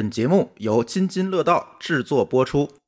本节目由津津乐道制作播出。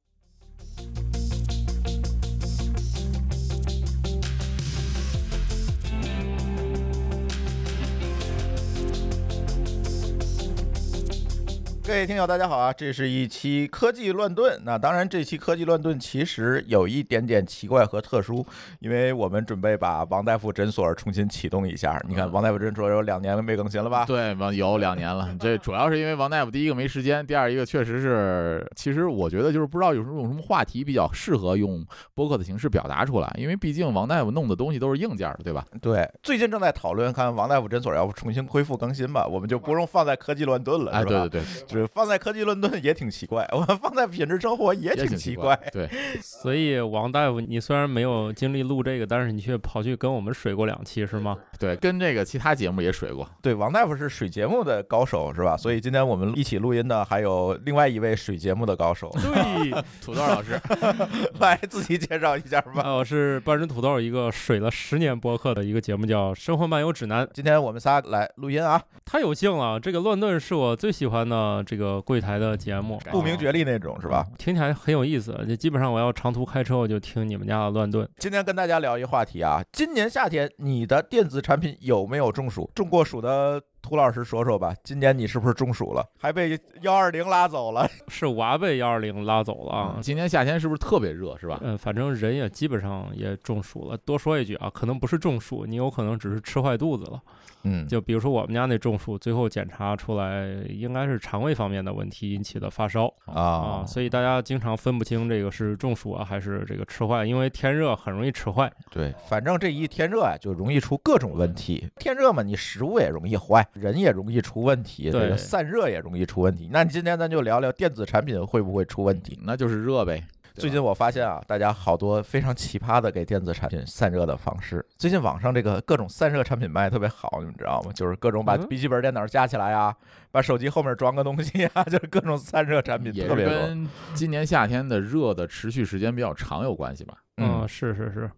各位听友，大家好啊！这是一期科技乱炖。那当然，这期科技乱炖其实有一点点奇怪和特殊，因为我们准备把王大夫诊所重新启动一下。你看，王大夫诊所有两年没更新了吧？对，有两年了。这主要是因为王大夫第一个没时间，第二一个确实是，其实我觉得就是不知道有什么什么话题比较适合用播客的形式表达出来，因为毕竟王大夫弄的东西都是硬件的，对吧？对，最近正在讨论看王大夫诊所要不重新恢复更新吧，我们就不用放在科技乱炖了，哎，对对对。是放在科技论盾也挺奇怪，我们放在品质生活也挺奇怪。对，所以王大夫，你虽然没有经历录这个，但是你却跑去跟我们水过两期，是吗？对，跟这个其他节目也水过。对，王大夫是水节目的高手，是吧？所以今天我们一起录音的还有另外一位水节目的高手。对，土豆老师，来自己介绍一下吧。我是半只土豆，一个水了十年播客的一个节目叫《生活漫游指南》。今天我们仨来录音啊，太有幸了。这个乱炖是我最喜欢的这个柜台的节目，不明觉厉那种是吧？听起来很有意思。就基本上我要长途开车，我就听你们家的乱炖。今天跟大家聊一个话题啊，今年夏天你的电子产品有没有中暑？中过暑的。涂老师说说吧，今年你是不是中暑了？还被幺二零拉走了？是娃被幺二零拉走了啊！今年夏天是不是特别热？是吧？嗯，反正人也基本上也中暑了。多说一句啊，可能不是中暑，你有可能只是吃坏肚子了。嗯，就比如说我们家那中暑，最后检查出来应该是肠胃方面的问题引起的发烧啊，所以大家经常分不清这个是中暑啊还是这个吃坏，因为天热很容易吃坏。对，反正这一天热啊，就容易出各种问题。天热嘛，你食物也容易坏。人也容易出问题，这个散热也容易出问题。那你今天咱就聊聊电子产品会不会出问题？那就是热呗。最近我发现啊，大家好多非常奇葩的给电子产品散热的方式。最近网上这个各种散热产品卖特别好，你们知道吗？就是各种把笔记本电脑架起来啊，把手机后面装个东西啊，就是各种散热产品特别多。跟今年夏天的热的持续时间比较长有关系吧？嗯，是是是。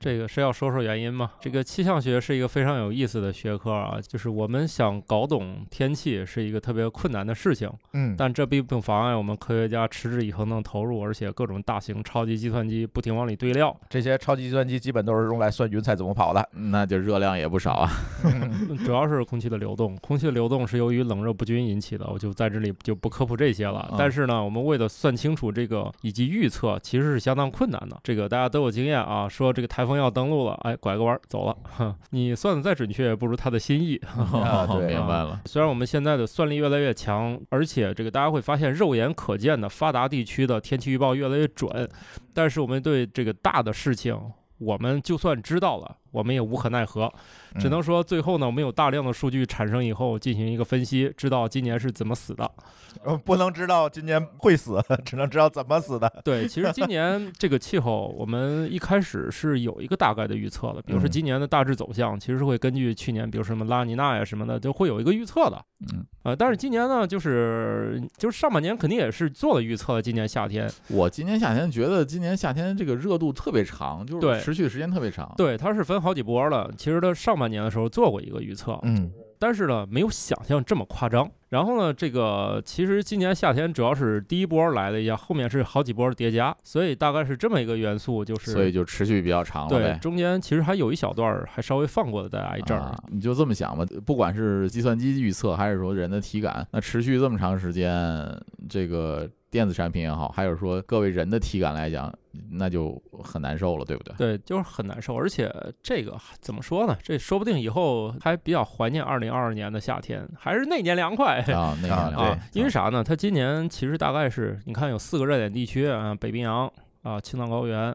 这个是要说说原因吗？这个气象学是一个非常有意思的学科啊，就是我们想搞懂天气是一个特别困难的事情。嗯，但这并不妨碍我们科学家持之以恒的投入，而且各种大型超级计算机不停往里堆料。这些超级计算机基本都是用来算云彩怎么跑的，那就热量也不少啊。主要是空气的流动，空气的流动是由于冷热不均引起的，我就在这里就不科普这些了。但是呢，我们为了算清楚这个以及预测，其实是相当困难的。这个大家都有经验啊，说这个台风。要登陆了，哎，拐个弯走了。你算的再准确，也不如他的心意。明白了。虽然我们现在的算力越来越强，而且这个大家会发现肉眼可见的发达地区的天气预报越来越准，但是我们对这个大的事情，我们就算知道了。我们也无可奈何，只能说最后呢，我们有大量的数据产生以后进行一个分析，知道今年是怎么死的。呃，不能知道今年会死，只能知道怎么死的。对，其实今年这个气候，我们一开始是有一个大概的预测的，比如说今年的大致走向，其实是会根据去年，比如什么拉尼娜呀什么的，就会有一个预测的。嗯，呃，但是今年呢，就是就是上半年肯定也是做了预测的。今年夏天，我今年夏天觉得今年夏天这个热度特别长，就是持续时间特别长。对，它是分。好几波了，其实它上半年的时候做过一个预测，嗯，但是呢，没有想象这么夸张。然后呢，这个其实今年夏天主要是第一波来了一下，后面是好几波叠加，所以大概是这么一个元素，就是所以就持续比较长了对，中间其实还有一小段还稍微放过了大家一阵儿。你就这么想吧，不管是计算机预测还是说人的体感，那持续这么长时间，这个电子产品也好，还有说各位人的体感来讲，那就很难受了，对不对？对，就是很难受。而且这个怎么说呢？这说不定以后还比较怀念二零二二年的夏天，还是那年凉快。啊，那个对，因为啥呢？它今年其实大概是，你看有四个热点地区啊，北冰洋啊，青藏高原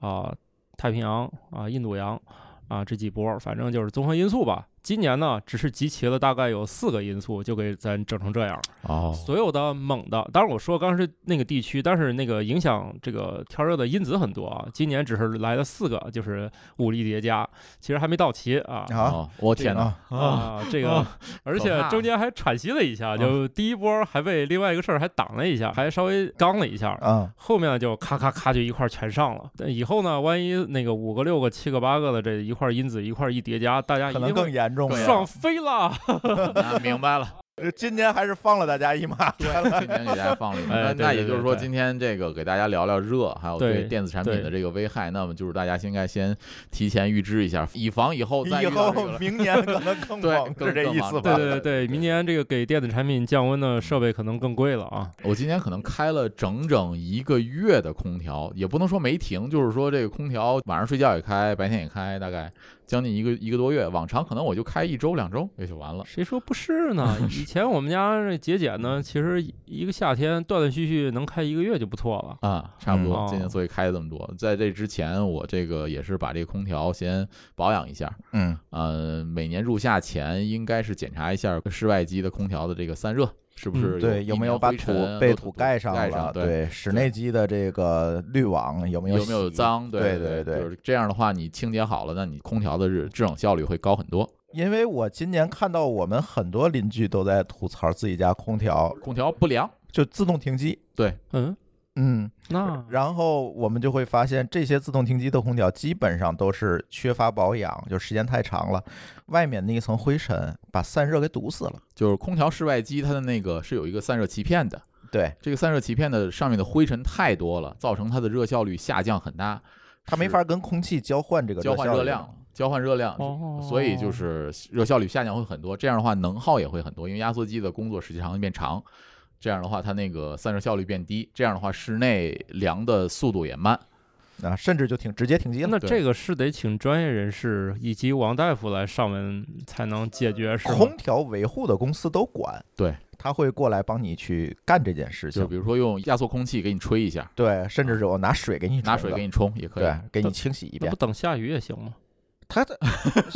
啊，太平洋啊，印度洋啊，这几波，反正就是综合因素吧。今年呢，只是集齐了大概有四个因素，就给咱整成这样。哦，所有的猛的，当然我说刚是那个地区，但是那个影响这个天热的因子很多啊。今年只是来了四个，就是武力叠加，其实还没到齐啊。啊，我天哪啊，这个，而且中间还喘息了一下，就第一波还被另外一个事儿还挡了一下，还稍微刚了一下。嗯，后面就咔咔咔就一块全上了。以后呢，万一那个五个、六个、七个、八个的这一块因子一块一叠加，大家可能更严。爽飞了，明白了。呃今年还是放了大家一马。对，今年给大家放了一马 那也就是说，今天这个给大家聊聊热，还有对对电子产品的这个危害，那么就是大家应该先提前预知一下，以防以后再以后。明年可能更 更是这意思吧？对对对，明年这个给电子产品降温的设备可能更贵了啊。我今年可能开了整整一个月的空调，也不能说没停，就是说这个空调晚上睡觉也开，白天也开，大概将近一个一个多月。往常可能我就开一周两周也就完了。谁说不是呢？以前我们家这节俭呢，其实一个夏天断断续续能开一个月就不错了。啊，差不多嗯，今年所以开这么多。在这之前，我这个也是把这个空调先保养一下，嗯，呃，每年入夏前应该是检查一下室外机的空调的这个散热是不是嗯对，有有没有把土被土盖上盖了？对。对，室内机的这个滤网有没有有没有？脏？对对对就是这样的话，你清洁好了，那你空调的制制冷效率会高很多。因为我今年看到我们很多邻居都在吐槽自己家空调空调不良，就自动停机，对嗯，嗯，那然后我们就会发现这些自动停机的空调基本上都是缺乏保养，就时间太长了，外面那一层灰尘把散热给堵死了。就是空调室外机它的那个是有一个散热鳍片的，对，这个散热鳍片的上面的灰尘太多了，造成它的热效率下降很大，它没法跟空气交换这个交换热量，交换热量，哦，所以就是热效率下降会很多，这样的话能耗也会很多，因为压缩机的工作时间长变长，这样的话它那个散热效率变低，这样的话室内凉的速度也慢。啊，甚至就挺直接停机了。那这个是得请专业人士以及王大夫来上门才能解决，是？空调维护的公司都管，对，他会过来帮你去干这件事情就比。如说用压缩空气给你吹一下，对，甚至是我拿水给你拿水给你冲也可以对。，给你清洗一遍那不。等下雨也行吗？它的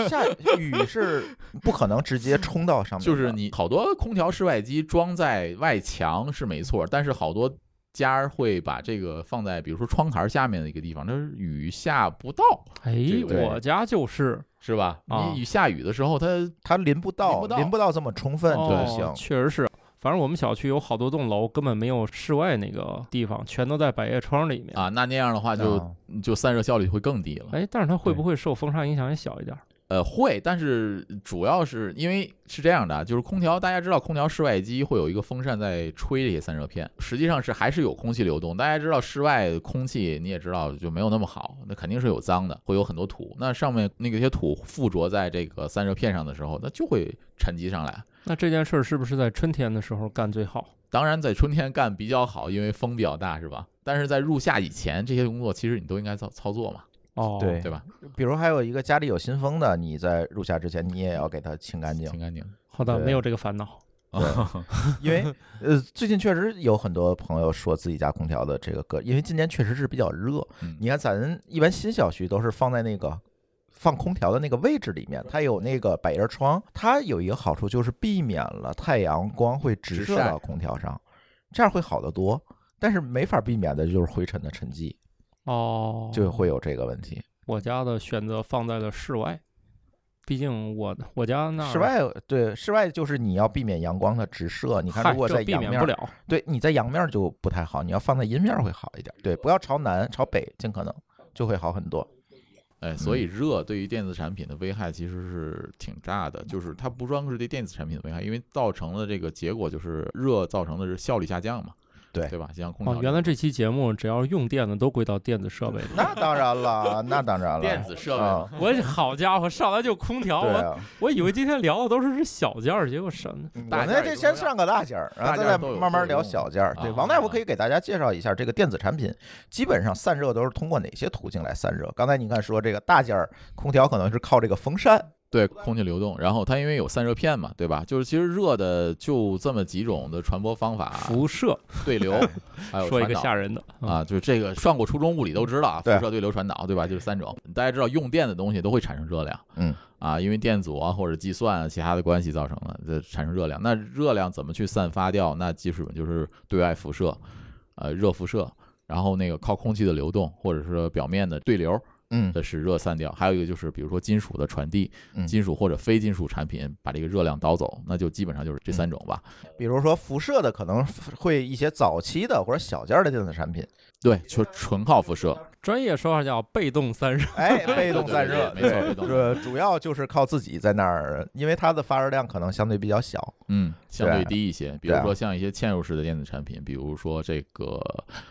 下雨是 不可能直接冲到上面，就是你好多空调室外机装在外墙是没错，但是好多家儿会把这个放在比如说窗台下面的一个地方，那是雨下不到，哎这，个我家就是是吧？啊你雨下雨的时候，它它淋不到，淋不到这么充分就行。确实是。反正我们小区有好多栋楼根本没有室外那个地方，全都在百叶窗里面。啊，那那样的话就啊就散热效率会更低了。哎，但是它会不会受风沙影响也小一点？呃，会，但是主要是因为是这样的啊，就是空调，大家知道空调室外机会有一个风扇在吹这些散热片，实际上是还是有空气流动。大家知道室外空气你也知道就没有那么好，那肯定是有脏的，会有很多土。那上面那个些土附着在这个散热片上的时候，那就会沉积上来。那这件事儿是不是在春天的时候干最好？当然，在春天干比较好，因为风比较大，是吧？但是在入夏以前，这些工作其实你都应该操操作嘛，哦，对对吧？比如还有一个家里有新风的，你在入夏之前你也要给它清干净清，干净。好的，没有这个烦恼。对因为呃最近确实有很多朋友说自己家空调的这个个，因为今年确实是比较热。嗯你看咱一般新小区都是放在那个放空调的那个位置里面，它有那个百叶窗，它有一个好处就是避免了太阳光会直射到空调上，这样会好得多。但是没法避免的就是灰尘的沉积，哦，就会有这个问题。我家的选择放在了室外，毕竟我我家那室外对室外就是你要避免阳光的直射。你看，如果在阳面。对你在阳面儿就不太好，你要放在阴面儿会好一点。对，不要朝南，朝北，尽可能就会好很多。哎，所以热对于电子产品的危害其实是挺大的，就是它不光是对电子产品的危害，因为造成了这个结果就是热造成的是效率下降嘛，对对吧？像空调哦，原来这期节目只要用电的都归到电子设备里。那当然了，那当然了，电子设备 我好家伙，上来就空调，我对啊，我以为今天聊的都是这小件儿，结果什么？我那这先上个大件儿，然后再慢慢聊小件儿。对，啊王大夫可以给大家介绍一下这个电子产品，基本上散热都是通过哪些途径来散热？刚才你看说这个大件儿空调可能是靠这个风扇，对空气流动，然后它因为有散热片嘛，对吧？就是其实热的就这么几种的传播方法，辐射，对流，还有说一个吓人的啊，就是这个上过初中物理都知道啊，辐射、对流、传导，对吧？就是三种。大家知道用电的东西都会产生热量，嗯啊，因为电阻啊或者计算啊其他的关系造成的，这产生热量。那热量怎么去散发掉？那基本就是对外辐射，呃，热辐射，然后那个靠空气的流动或者是表面的对流嗯的使热散掉。还有一个就是比如说金属的传递，嗯，金属或者非金属产品把这个热量导走，那就基本上就是这三种吧。比如说辐射的可能会一些早期的或者小件儿的电子产品，对，就纯靠辐射。专业说法叫被动散热。哎，被动散热，没错被动散热这主要就是靠自己在那儿，因为它的发热量可能相对比较小。嗯，相对对低一些。比如说像一些嵌入式的电子产品，比如说这个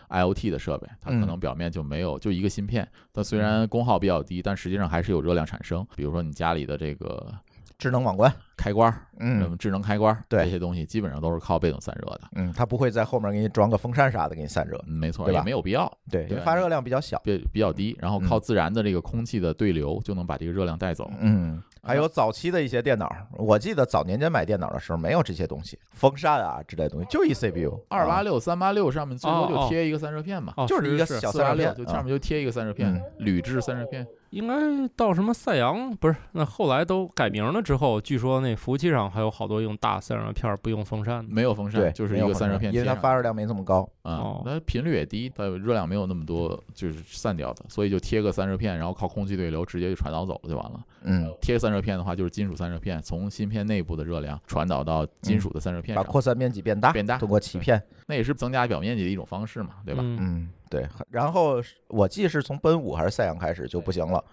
IoT 的设备，它可嗯能表面就没有就一个芯片，它虽然功耗比较低，但实际上还是有热量产生。比如说你家里的这个智能网关，开关嗯么智能开关儿，对这些东西基本上都是靠被动散热的。嗯，它不会在后面给你装个风扇啥的给你散热，嗯，没错，对吧也没有必要，对，因为对发热量比较小。比比较低，然后靠自然的这个空气的对流就能把这个热量带走。嗯，还有早期的一些电脑，我记得早年间买电脑的时候没有这些东西，风扇啊之类的东西，就一 CPU，啊二八六、三八六上面最多就贴一个散热片嘛，哦，就是一个小散热片，啊就上面就贴一个散热片嗯，铝制散热片。应该到什么赛扬不是？那后来都改名了之后，据说那服务器上还有好多用大散热片儿不用风扇的。没有风对扇，，就是一个散热片因为。它发热量没这么高。啊哦，它频率也低，它热量没有那么多，就是散掉的，所以就贴个散热片，然后靠空气对流直接就传导走了就完了。嗯，贴个散热片的话，就是金属散热片，从芯片内部的热量传导到金属的散热片上，把扩散面积变大，变大通过鳍片。那也是增加表面积的一种方式嘛，对吧？嗯，嗯，对。然后我记得是从奔五还是赛扬开始就不行了，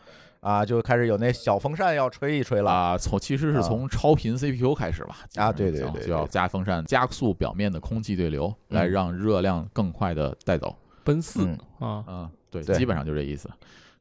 啊，就开始有那小风扇要吹一吹了。啊，从其实是啊从超频 CPU 开始吧，啊，对对对就就要加风扇，加速表面的空气对流，来嗯让热量更快的带走。奔四嗯啊，啊，对，对基本上就这意思。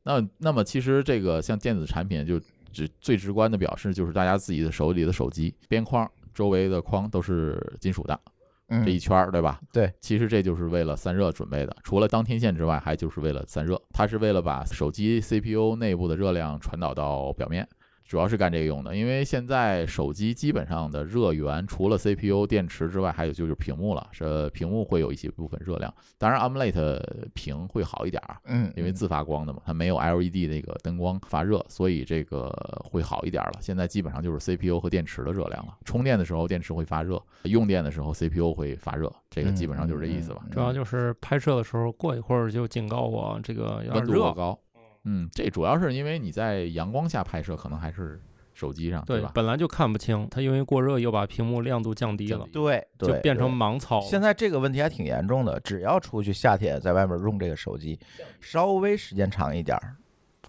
那那么其实这个像电子产品，就只最直观的表示就是大家自己的手里的手机边框周围的框都是金属的，这一嗯，圈儿对吧？对，其实这就是为了散热准备的，除了当天线之外，还就是为了散热，它是为了把手机 CPU 内部的热量传导到表面。主要是干这个用的，因为现在手机基本上的热源除了 CPU、电池之外，还有就是屏幕了。是屏幕会有一些部分热量，当然 AMOLED 屏会好一点儿，嗯，因为自发光的嘛，它没有 LED 那个灯光发热，所以这个会好一点了。现在基本上就是 CPU 和电池的热量了。充电的时候电池会发热，用电的时候 CPU 会发热，这个基本上就是这意思吧。嗯主要就是拍摄的时候过一会儿就警告我这个有点热。高，嗯，这主要是因为你在阳光下拍摄，可能还是手机上，对吧，？本来就看不清，它因为过热又把屏幕亮度降低了，对，对就变成盲操。现在这个问题还挺严重的，只要出去夏天在外面用这个手机，稍微时间长一点儿，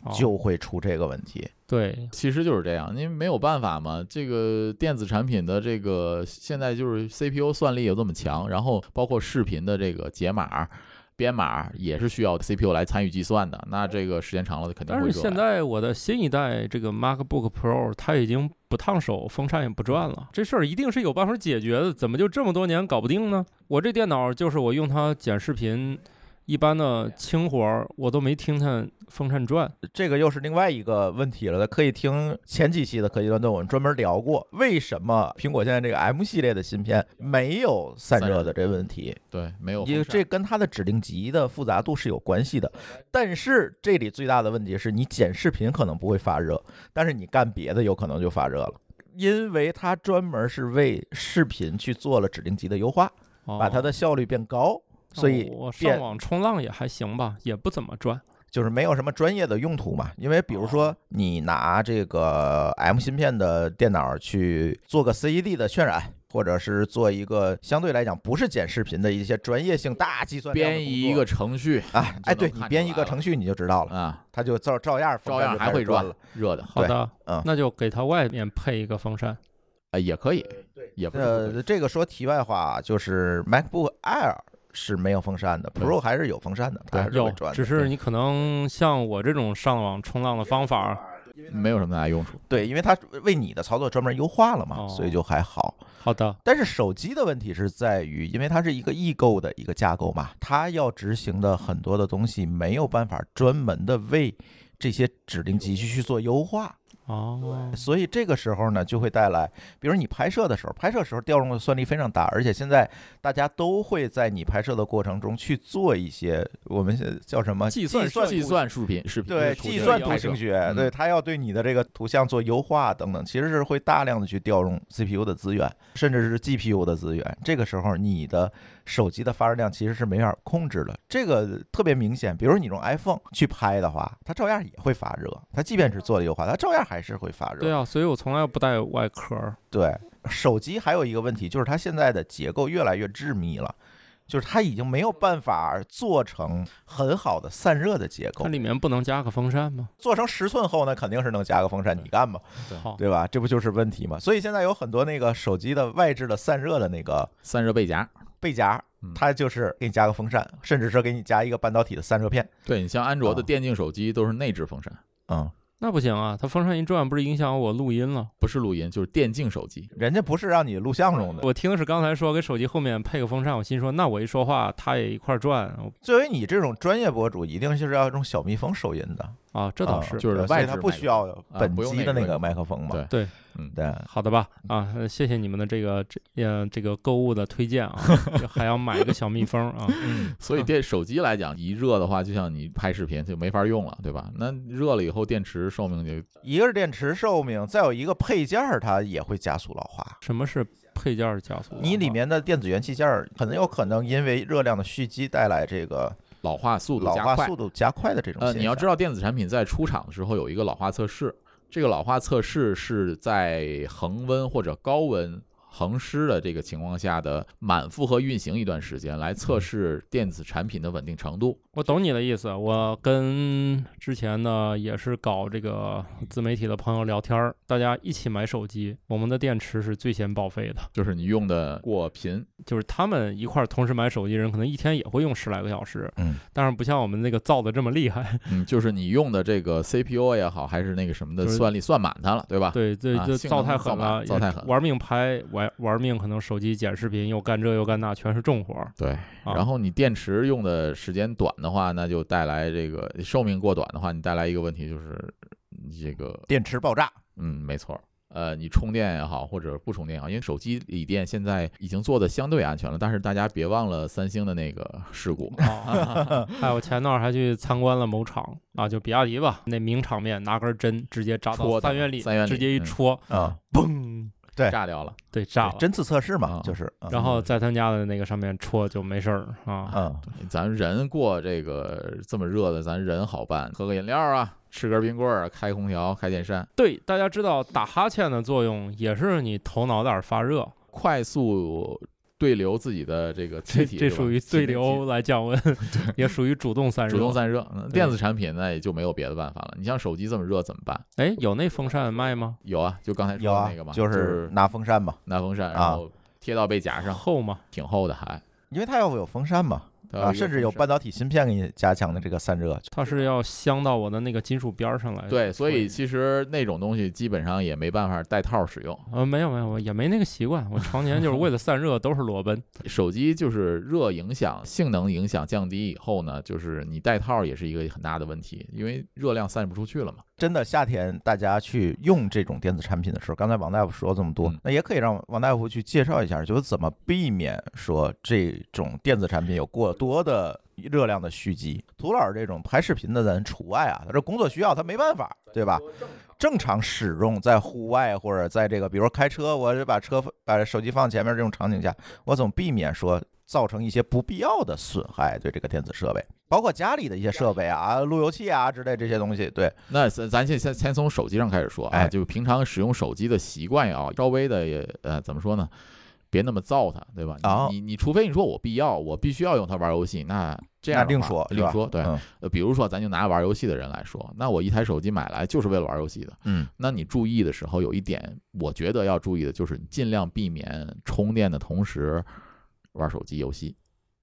哦就会出这个问题。对，其实就是这样，因为没有办法嘛。这个电子产品的这个现在就是 CPU 算力有这么强，然后包括视频的这个解码、编码也是需要 CPU 来参与计算的。那这个时间长了肯定但是。现在我的新一代这个 MacBook Pro 它已经不烫手，风扇也不转了，这事儿一定是有办法解决的，怎么就这么多年搞不定呢？我这电脑就是我用它剪视频，一般的轻活儿我都没听它风扇转。这个又是另外一个问题了，可以听前几期的科技乱炖，我们专门聊过，为什么苹果现在这个 M 系列的芯片没有散热的这个问题，对没有因为这跟它的指令集的复杂度是有关系的。但是这里最大的问题是你剪视频可能不会发热，但是你干别的有可能就发热了。因为它专门是为视频去做了指令集的优化，哦把它的效率变高，所以我上网冲浪也还行吧，也不怎么转。就是没有什么专业的用途嘛。因为比如说你拿这个 M 芯片的电脑去做个 CED 的渲染，或者是做一个相对来讲不是剪视频的一些专业性大计算编一个程序啊，哎，对你编一个程序你就知道了，啊，它就照照样照样还会转转了。热的，好的，嗯那就给它外面配一个风扇。啊也可以，对也不呃，这个说题外话，就是 MacBook Air 是没有风扇的，Pro 还是有风扇的，它还是会有转，只是你可能像我这种上网冲浪的方法，没有什么大用处。对，因为它为你的操作专门优化了嘛，哦所以就还好。好的，但是手机的问题是在于，因为它是一个异构的一个架构嘛，它要执行的很多的东西没有办法专门的为这些指令集去去做优化，哦，所以这个时候呢，就会带来，比如你拍摄的时候，拍摄时候调用的算力非常大，而且现在大家都会在你拍摄的过程中去做一些我们叫什么计算计算视频视频对，图计算图形学，嗯对，它要对你的这个图像做优化等等，其实是会大量的去调用 CPU 的资源，甚至是 GPU 的资源。这个时候，你的手机的发热量其实是没法控制的，这个特别明显。比如你用 iPhone 去拍的话，它照样也会发热，它即便是做了优化，它照样还是会发热。对啊，所以我从来不带外壳儿。对，手机还有一个问题就是它现在的结构越来越致密了。就是它已经没有办法做成很好的散热的结构它。里面不能加个风扇吗？做成十寸厚那，肯定是能加个风扇，你干吧，好，对吧？这不就是问题吗？所以现在有很多那个手机的外置的散热的那个散热背夹。背夹嗯，它就是给你加个风扇，甚至是给你加一个半导体的散热片。对你像安卓的啊电竞手机都是内置风扇，嗯，那不行啊，它风扇一转，不是影响我录音了？不是录音就是电竞手机。人家不是让你录像用的。我听是刚才说给手机后面配个风扇，我心说那我一说话它也一块转作为你这种专业博主，一定就是要用小蜜蜂收音的。啊，这倒啊是。就是外置麦克不需要本机的那个那个麦克风嘛。对对，嗯，对，好的吧，啊，呃谢谢你们的这个这呃这个购物的推荐啊，还要买一个小蜜蜂啊，嗯，所以电手机来讲，一热的话，就像你拍视频就没法用了，对吧？那热了以后，电池寿命就一个是电池寿命，再有一个配件儿，它也会加速老化。什么是配件儿加速？你里面的电子元器件儿很有可能因为热量的蓄积带来这个老化速度加快老化速。度加快的这种呃，现象你要知道，电子产品在出厂的时候有一个老化测试，这个老化测试是在恒温或者高温。恒湿的这个情况下的满负荷运行一段时间，来测试电子产品的稳定程度。我懂你的意思，我跟之前呢也是搞这个自媒体的朋友聊天儿，大家一起买手机，我们的电池是最先报废的，就是你用的过频，就是他们一块儿同时买手机人，可能一天也会用十来个小时，嗯，但是不像我们那个造的这么厉害，嗯，就是你用的这个 CPU 也好，还是那个什么的算力算满它了，对吧？对，这啊这造太狠了，造太狠玩命拍，玩玩命，可能手机剪视频又干这又干那，全是重活儿。对，啊然后你电池用的时间短的话，那就带来这个寿命过短的话，你带来一个问题就是你这个，电池爆炸。嗯，没错儿。呃，你充电也好，或者不充电也好，因为手机锂电现在已经做的相对安全了，但是大家别忘了三星的那个事故，哦，哎，我前段儿还去参观了某厂啊，就比亚迪吧，那名场面拿根针直接扎到三元里，三元里直接一嗯。戳，啊，嘣，对炸掉了。对，炸了。针刺测试嘛啊，就是，嗯然后在他家的那个上面戳就没事儿啊。嗯，咱人过这个这么热的，咱人好办，喝个饮料啊，吃根冰棍儿啊，开空调，开电扇，对，大家知道打哈欠的作用也是你头脑袋儿发热，快速对流自己的这个这气体，这属于对流来降温，也属于主动散热。主动散热。电子产品那也就没有别的办法了。你像手机这么热怎么办？哎，有那风扇卖吗？有啊，就刚才说的那个嘛，，就就是拿风扇嘛，拿风扇，啊然后贴到背夹上，厚吗？挺厚的还。因为它要有风扇嘛，啊，甚至有半导体芯片给你加强的这个散热。它是要镶到我的那个金属边儿上来。对，所以其实那种东西基本上也没办法带套使用。呃，没有没有，我也没那个习惯。我常年就是为了散热，都是裸奔。手机就是热影响性能影响降低以后呢，就是你带套也是一个很大的问题，因为热量散不出去了嘛。真的，夏天大家去用这种电子产品的时候，刚才王大夫说这么多，嗯那也可以让王大夫去介绍一下，就是怎么避免说这种电子产品有过多的热量的蓄积。涂老师这种拍视频的人除外啊，他这工作需要，他没办法，对吧？正常使用在户外或者在这个，比如说开车，我就把车把手机放前面这种场景下，我怎么避免说造成一些不必要的损害对这个电子设备，包括家里的一些设备啊、路由器啊之类这些东西，对，那咱咱先先先从手机上开始说啊，哎就平常使用手机的习惯啊，稍微的也呃怎么说呢？别那么造它，对吧？哦你你你除非你说我必要，我必须要用它玩游戏，那这样那另说，另说。对，嗯呃，比如说咱就拿玩游戏的人来说，那我一台手机买来就是为了玩游戏的。嗯那你注意的时候，有一点我觉得要注意的就是，尽量避免充电的同时玩手机游戏，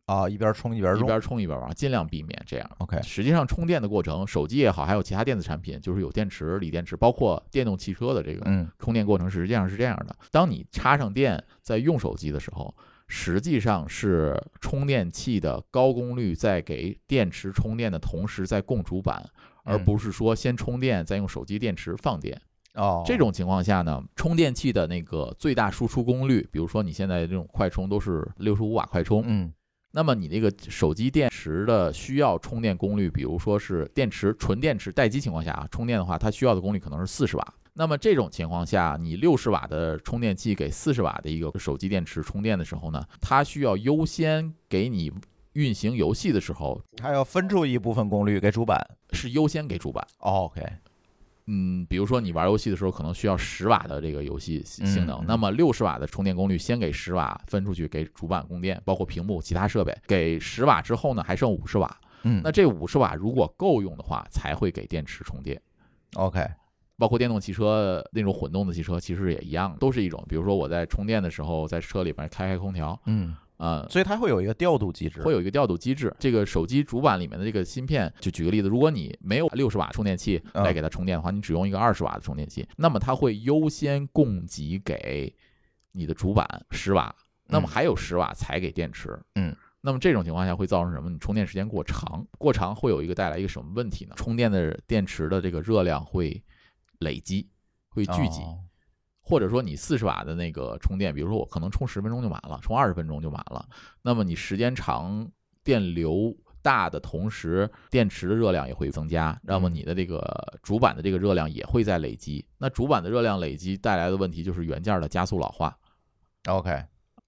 啊，一边充一边用一边充一边玩，尽量避免这样。，OK，实际上，充电的过程，手机也好，还有其他电子产品，就是有电池、锂电池，包括电动汽车的这个嗯充电过程，实际上是这样的：当你插上电在用手机的时候，实际上是充电器的高功率在给电池充电的同时在供主板，而嗯不是说先充电再用手机电池放电。哦，这种情况下呢，充电器的那个最大输出功率，比如说你现在这种快充都是六十五瓦快充，嗯那么你这个手机电池的需要充电功率，比如说是电池纯电池待机情况下啊，充电的话，它需要的功率可能是四十瓦。那么这种情况下，你六十瓦的充电器给四十瓦的一个手机电池充电的时候呢，它需要优先给你运行游戏的时候它要分出一部分功率给主板。是优先给主板。哦 OK，嗯，比如说你玩游戏的时候可能需要十瓦的这个游戏性能，嗯那么六十瓦的充电功率先给十瓦分出去给主板供电，包括屏幕、其他设备，给十瓦之后呢还剩五十瓦，嗯，那这五十瓦如果够用的话，才会给电池充电。OK，包括电动汽车那种混动的汽车，其实也一样，都是一种。比如说我在充电的时候，在车里边开开空调，嗯，啊、所以它会有一个调度机制，会有一个调度机制。这个手机主板里面的这个芯片，就举个例子，如果你没有六十瓦充电器嗯来给它充电的话，你只用一个二十瓦的充电器，那么它会优先供给给你的主板十瓦，那么嗯还有十瓦才给电池。嗯。那么这种情况下会造成什么？你充电时间过长，过长会有一个带来一个什么问题呢？充电的电池的这个热量会累积，会聚集。哦或者说你四十瓦的那个充电，比如说我可能充十分钟就满了，充二十分钟就满了，那么你时间长，电流大的同时，电池的热量也会增加，那么你的这个主板的这个热量也会在累积。那主板的热量累积带来的问题就是元件的加速老化。OK，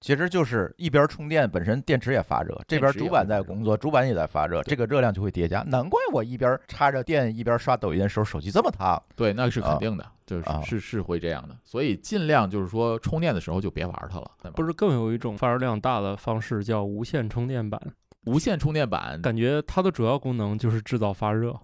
其实就是一边充电，本身电池也发热，这边主板在工作，主板也在发热，这个热量就会叠加。难怪我一边插着电一边刷抖音的时候，手机这么烫。对，那是肯定的，就是啊是是会这样的。所以尽量就是说充电的时候就别玩它了，不是更有一种发热量大的方式叫无线充电板，无线充电板感觉它的主要功能就是制造发热。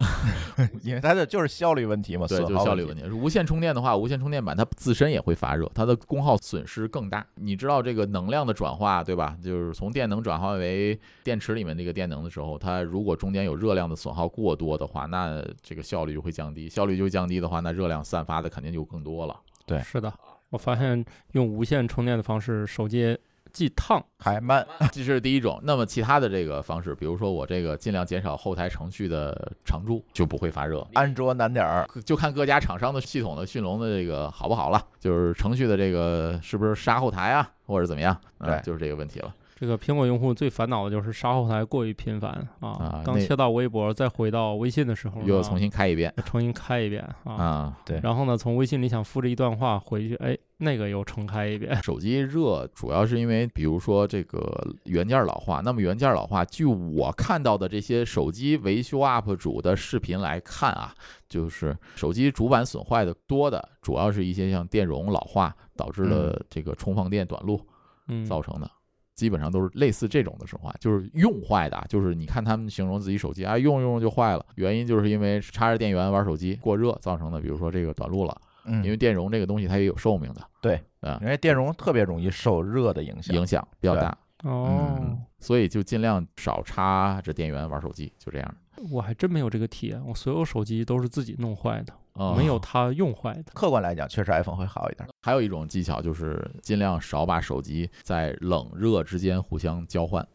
因为它的就是效率问题嘛，对，损耗题就是效率问。题。无线充电的话，无线充电板它自身也会发热，它的功耗损失更大。你知道这个能量的转化，对吧？就是从电能转化为电池里面这个电能的时候，它如果中间有热量的损耗过多的话，那这个效率就会降低。效率就降低的话，那热量散发的肯定就更多了。对是的，我发现用无线充电的方式，手机既烫，还慢，这是第一种。那么其他的这个方式，比如说我这个尽量减少后台程序的常驻，就不会发热。安卓难点儿。就看各家厂商的系统的迅龙的这个好不好了，就是程序的这个是不是杀后台啊，或者怎么样，啊对就是这个问题了。这个苹果用户最烦恼的就是杀后台过于频繁啊刚切到微博，再回到微信的时候呢，又重新开一遍重新开一遍啊。啊。对然后呢，从微信里想复制一段话回去，哎，那个又重开一遍。手机热主要是因为，比如说这个元件老化。那么元件老化，据我看到的这些手机维修 UP 主的视频来看啊，就是手机主板损坏的多的，主要是一些像电容老化导致的这个充放电短路嗯，造成的。基本上都是类似这种的损坏，就是用坏的啊，就是你看他们形容自己手机啊，用用用就坏了，原因就是因为插着电源玩手机过热造成的，比如说这个短路了，嗯，因为电容这个东西它也有寿命的，对啊，因为电容特别容易受热的影响。影响比较大，哦、嗯，所以就尽量少插着电源玩手机，就这样。我还真没有这个体验，我所有手机都是自己弄坏的，哦 没有它用坏的。客观来讲，确实 iPhone 会好一点。还有一种技巧就是尽量少把手机在冷热之间互相交换。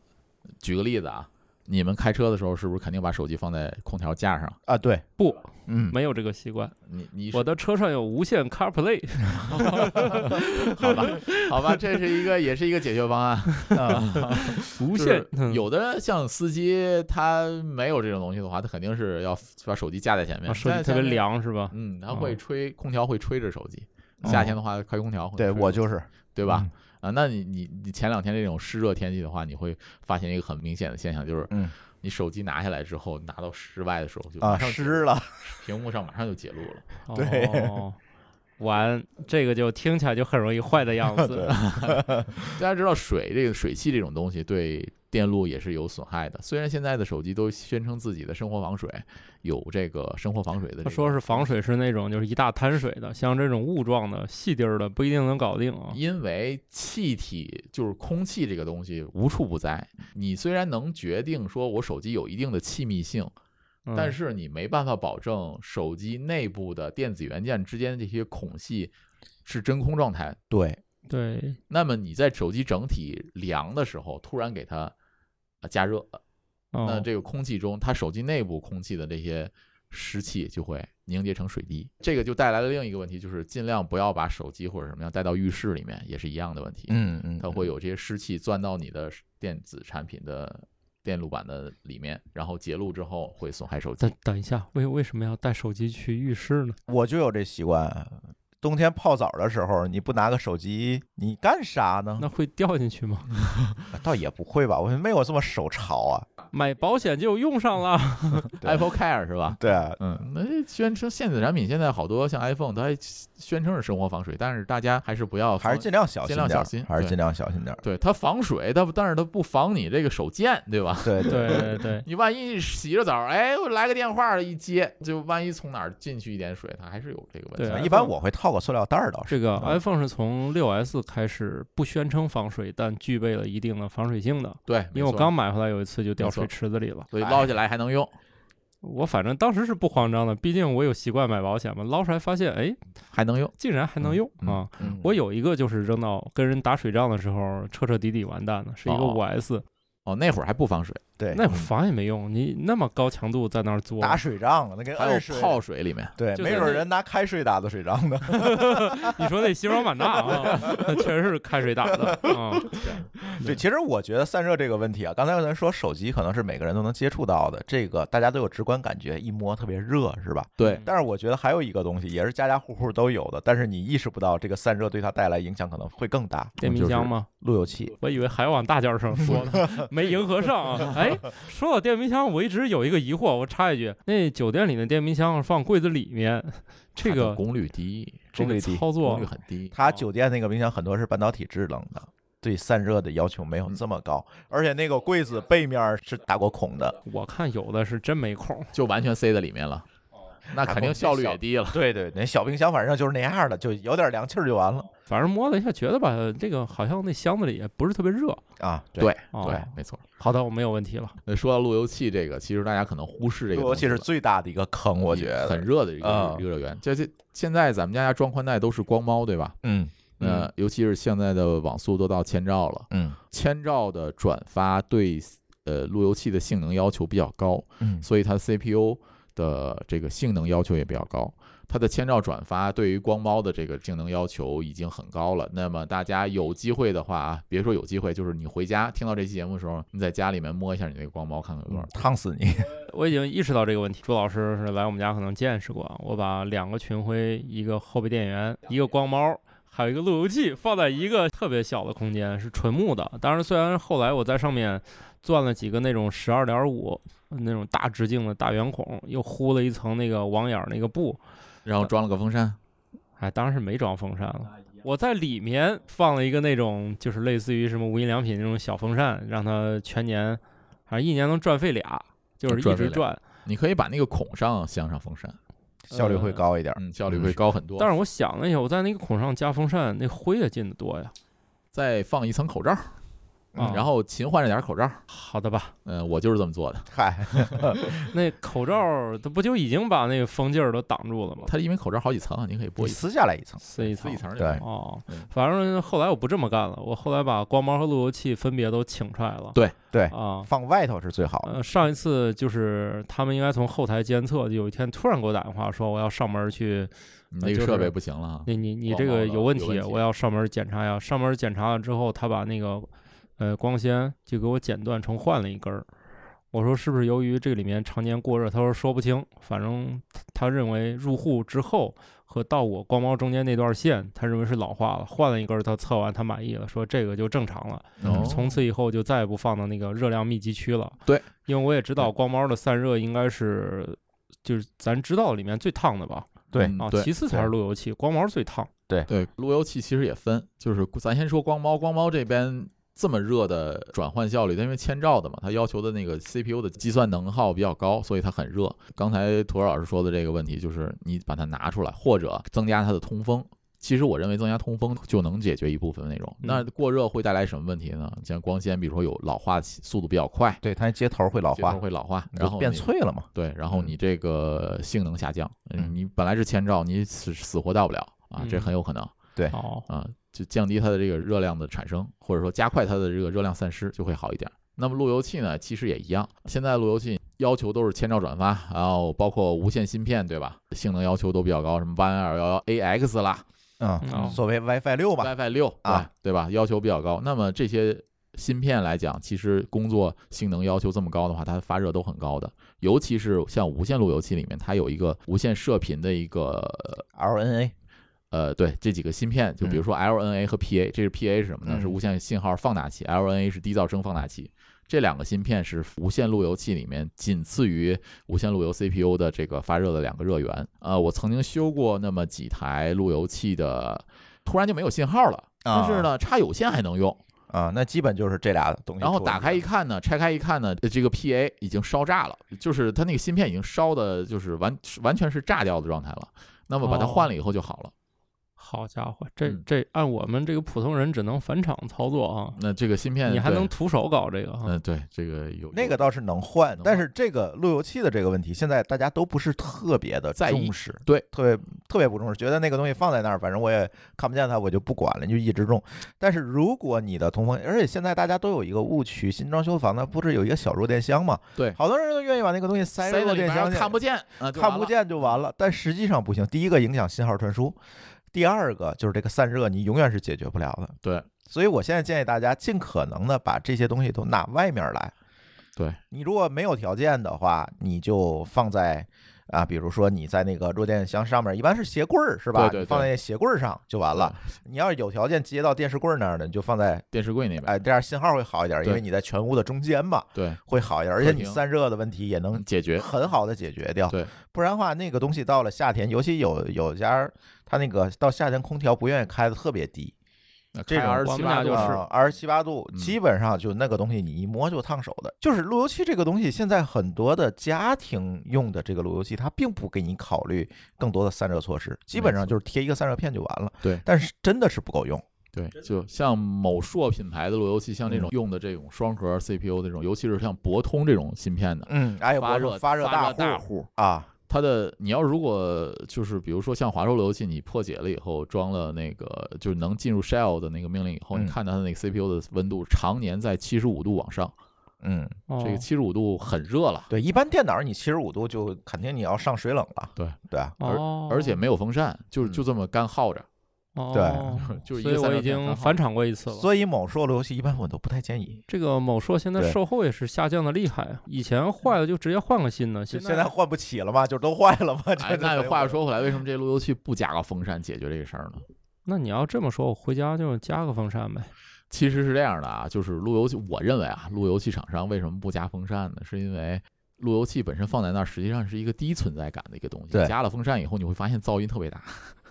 举个例子啊，你们开车的时候是不是肯定把手机放在空调架上？啊，对，不，嗯，没有这个习惯。你你我的车上有无线 CarPlay，好吧，好吧，这是一个也是一个解决方案。啊无线有的像司机，他没有这种东西的话，他肯定是要把手机架在前面，啊手机特别。凉是吧？嗯，他会哦吹空调，会吹着手机。哦夏天的话，开空调会对我就是，对吧？嗯？啊，那你你你前两天这种湿热天气的话，你会发现一个很明显的现象，就是嗯你手机拿下来之后，拿到室外的时候就啊，马上湿了，屏幕上马上就结露了。对哦，完，这个就听起来就很容易坏的样子。大家知道水这个水汽这种东西对电路也是有损害的。虽然现在的手机都宣称自己的生活防水有这个生活防水的，他说是防水是那种就是一大滩水的，像这种雾状的细滴儿的不一定能搞定啊。因为气体就是空气这个东西无处不在。你虽然能决定说我手机有一定的气密性，嗯但是你没办法保证手机内部的电子元件之间的这些孔隙是真空状态。对，对，那么你在手机整体凉的时候，突然给它呃加热，那哦，这个空气中，它手机内部空气的这些湿气就会凝结成水滴，这个就带来了另一个问题，就是尽量不要把手机或者什么样带到浴室里面，也是一样的问题。嗯嗯，它会有这些湿气钻到你的电子产品的电路板的里面，然后结露之后会损害手机等。等一下，为为什么要带手机去浴室呢？我就有这习惯，冬天泡澡的时候，你不拿个手机，你干啥呢？那会掉进去吗？倒也不会吧，我没有这么手潮啊。买保险就用上了。对 Apple Care 是吧？对啊，嗯，那宣称电子产品现在好多像 iPhone，它还宣称是生活防水，但是大家还是不要还是尽量小心尽量小心还是尽量小心点儿。对它防水，它不但是它不防你这个手贱，对吧？对对对你万一洗着澡，哎，我来个电话一接，就万一从哪儿进去一点水，它还是有这个问题。对一般我会套个塑料袋儿倒是。这个嗯 iPhone 是从六 S 开始不宣称防水，但具备了一定的防水性的。对，因为我刚买回来有一次就掉没错水池子里了。所以捞起来还能用，我反正当时是不慌张的，毕竟我有习惯买保险嘛。捞出来发现，哎，还能用。竟然还能用嗯啊！嗯我有一个就是扔到跟人打水仗的时候，彻彻底底完蛋了，是一个哦五 S，哦，那会儿还不防水，对那会儿防也没用，你那么高强度在那儿做，打水仗，那跟还有泡水里面。对，没准人拿开水打的水仗呢。你说那西双版纳啊，确实是开水打的啊。对，其实我觉得散热这个问题啊，刚才咱说手机可能是每个人都能接触到的，这个大家都有直观感觉，一摸特别热，是吧？对，但是我觉得还有一个东西，也是家家户户都有的，但是你意识不到这个散热对它带来影响可能会更大。电冰箱吗？路由器，我以为还往大件上说呢，没迎合上啊。哎，说到电冰箱，我一直有一个疑惑，我插一句，那酒店里的电冰箱放柜子里面，这个功率低，这个功率低功操作率很低。它酒店那个冰箱很多是半导体制冷的，对散热的要求没有这么高，而且那个柜子背面是打过孔的。我看有的是真没孔，就完全塞在里面了，那肯定效率也低了。对对，那小冰箱反正就是那样的，就有点凉气儿就完了反正摸了一下，觉得吧，这个好像那箱子里也不是特别热。啊。对哦对，没错。好的，我没有问题了。那说到路由器这个，其实大家可能忽视这个路由器是东西了最大的一个坑，我觉得。很热的一个啊一个热源。这这现在咱们家装宽带都是光猫，对吧？嗯那尤其是现在的网速都到千兆了，嗯千兆的转发对呃路由器的性能要求比较高，嗯，所以它 CPU 的这个性能要求也比较高。它的千兆转发对于光猫的这个性能要求已经很高了。那么大家有机会的话啊，别说有机会，就是你回家听到这期节目的时候，你在家里面摸一下你那个光猫，看看有多少。烫死你！我已经意识到这个问题。朱老师是来我们家可能见识过，我把两个群晖、一个后备电源、一个光猫，还有一个路由器放在一个特别小的空间，是纯木的。当然，虽然后来我在上面钻了几个那种十二点五那种大直径的大圆孔，又糊了一层那个网眼儿那个布，然后装了个风扇，哎，当然是没装风扇了。我在里面放了一个那种，就是类似于什么无印良品那种小风扇，让它全年，反正一年能转废俩，就是一直转。你可以把那个孔上镶上风扇，效率会高一点。嗯，效率会高很多。但是我想了一下，我在那个孔上加风扇，那灰也进的多呀。再放一层口罩，啊然后勤换着点口罩。好的吧，嗯，我就是这么做的。嗨，那口罩它不就已经把那个风劲儿都挡住了吗？它因为口罩好几层啊，你可以剥一层，撕下来一层。撕一层撕一。层就对行哦嗯，反正后来我不这么干了，我后来把光猫和路由器分别都请出来了。对对，啊，放外头是最好的。呃，上一次就是他们应该从后台监测，就有一天突然给我打电话说我要上门去，你那个设备不行了啊。你你你这个有问题，有问题我要上门检查呀。上门检查了之后，他把那个呃光纤就给我剪断重换了一根儿。我说是不是由于这里面常年过热？他说说不清，反正他认为入户之后和到我光猫中间那段线，他认为是老化了，换了一根儿，他测完他满意了，说这个就正常了。哦从此以后就再也不放到那个热量密集区了。对，因为我也知道光猫的散热应该是就是咱知道里面最烫的吧？对啊，其次才是路由器，光猫最烫。对对，路由器其实也分，就是咱先说光猫，光猫这边这么热的转换效率，因为千兆的嘛，它要求的那个 CPU 的计算能耗比较高，所以它很热。刚才图儿老师说的这个问题，就是你把它拿出来，或者增加它的通风。其实我认为增加通风就能解决一部分内容。那过热会带来什么问题呢？像光纤，比如说有老化速度比较快，对，它接头会老接头化，会老化，然后变脆了嘛。对，然后嗯你这个性能下降，嗯你本来是千兆，你死死活到不了啊，这嗯很有可能。好，啊，就降低它的这个热量的产生，或者说加快它的这个热量散失，就会好一点。那么路由器呢，其实也一样，现在路由器要求都是千兆转发，然后包括无线芯片，对吧？性能要求都比较高，什么八二幺幺 AX 啦嗯嗯，所谓 WiFi 六吧，，WiFi 六啊，对吧？要求比较高。那么这些芯片来讲，其实工作性能要求这么高的话，它发热都很高的。尤其是像无线路由器里面，它有一个无线射频的一个 LNA 呃，对这几个芯片，就比如说 LNA 和 PA，这是 PA 是什么呢？嗯是无线信号放大器，LNA 是低噪声放大器。这两个芯片是无线路由器里面仅次于无线路由 CPU 的这个发热的两个热源。呃，我曾经修过那么几台路由器的，突然就没有信号了，但是呢，插有线还能用。啊，那基本就是这俩东西。然后打开一，看呢，拆开一看呢，呃这个 PA 已经烧炸了，就是它那个芯片已经烧的，就是完完全是炸掉的状态了。那么把它哦换了以后就好了。好家伙，这嗯这按我们这个普通人只能返厂操作啊，那这个芯片你还能徒手搞这个啊？嗯，对，这个有那个倒是能换，但是这个路由器的这个问题，现在大家都不是特别的在意重视，对，特别特别不重视，觉得那个东西放在那儿，反正我也看不见它，我就不管了，就一直用。但是如果你的通风，而且现在大家都有一个误区，新装修房它不是有一个小弱电箱吗？对好多人都愿意把那个东西塞弱电箱去，看不见啊，看不。见就完了。但实际上不行，第一个影响信号传输，第二个就是这个散热，你永远是解决不了的。对，所以我现在建议大家尽可能的把这些东西都拿外面来。对你如果没有条件的话，你就放在啊，比如说你在那个弱电箱上面，一般是鞋柜儿是吧？对对你放在鞋柜儿上就完了。你要是有条件接到电视柜儿那儿的，你就放在电视柜那边，哎，这样信号会好一点，因为你在全屋的中间嘛，对，会好一点，而且你散热的问题也能解决。很好的解决掉。对，不然的话，那个东西到了夏天，尤其有有家他那个到夏天空调不愿意开的特别低，那这种开二十我七八度们俩就是啊，二十七八度，嗯基本上就那个东西，你一摸就烫手的。就是路由器这个东西，现在很多的家庭用的这个路由器，它并不给你考虑更多的散热措施，基本上就是贴一个散热片就完了。对但是真的是不够用。对，就像某硕品牌的路由器，像这种嗯用的这种双核 CPU 这种，尤其是像博通这种芯片的，嗯，还有发热发热大大户啊，它的你要如果就是比如说像华硕路由器，你破解了以后装了那个就是能进入 shell 的那个命令以后，嗯。你看到它那个 CPU 的温度常年在七十五度往上，嗯，哦。这个七十五度很热了，对，一般电脑你七十五度就肯定你要上水冷了。对。对啊，哦，而且没有风扇，就嗯。就这么干耗着，哦 就是一所以我已经返厂过一次了。所以某硕路由器一般我都不太建议。这个某硕现在售后也是下降的厉害啊，以前坏了就直接换个新的，就现现在换不起了嘛，就都坏了嘛。哎，那话又说回来，为什么这路由器不加个风扇解决这个事儿呢？那你要这么说，我回家就加个风扇呗。其实是这样的啊，就是路由器，我认为啊，路由器厂商为什么不加风扇呢？是因为路由器本身放在那儿，实际上是一个低存在感的一个东西。对加了风扇以后，你会发现噪音特别大。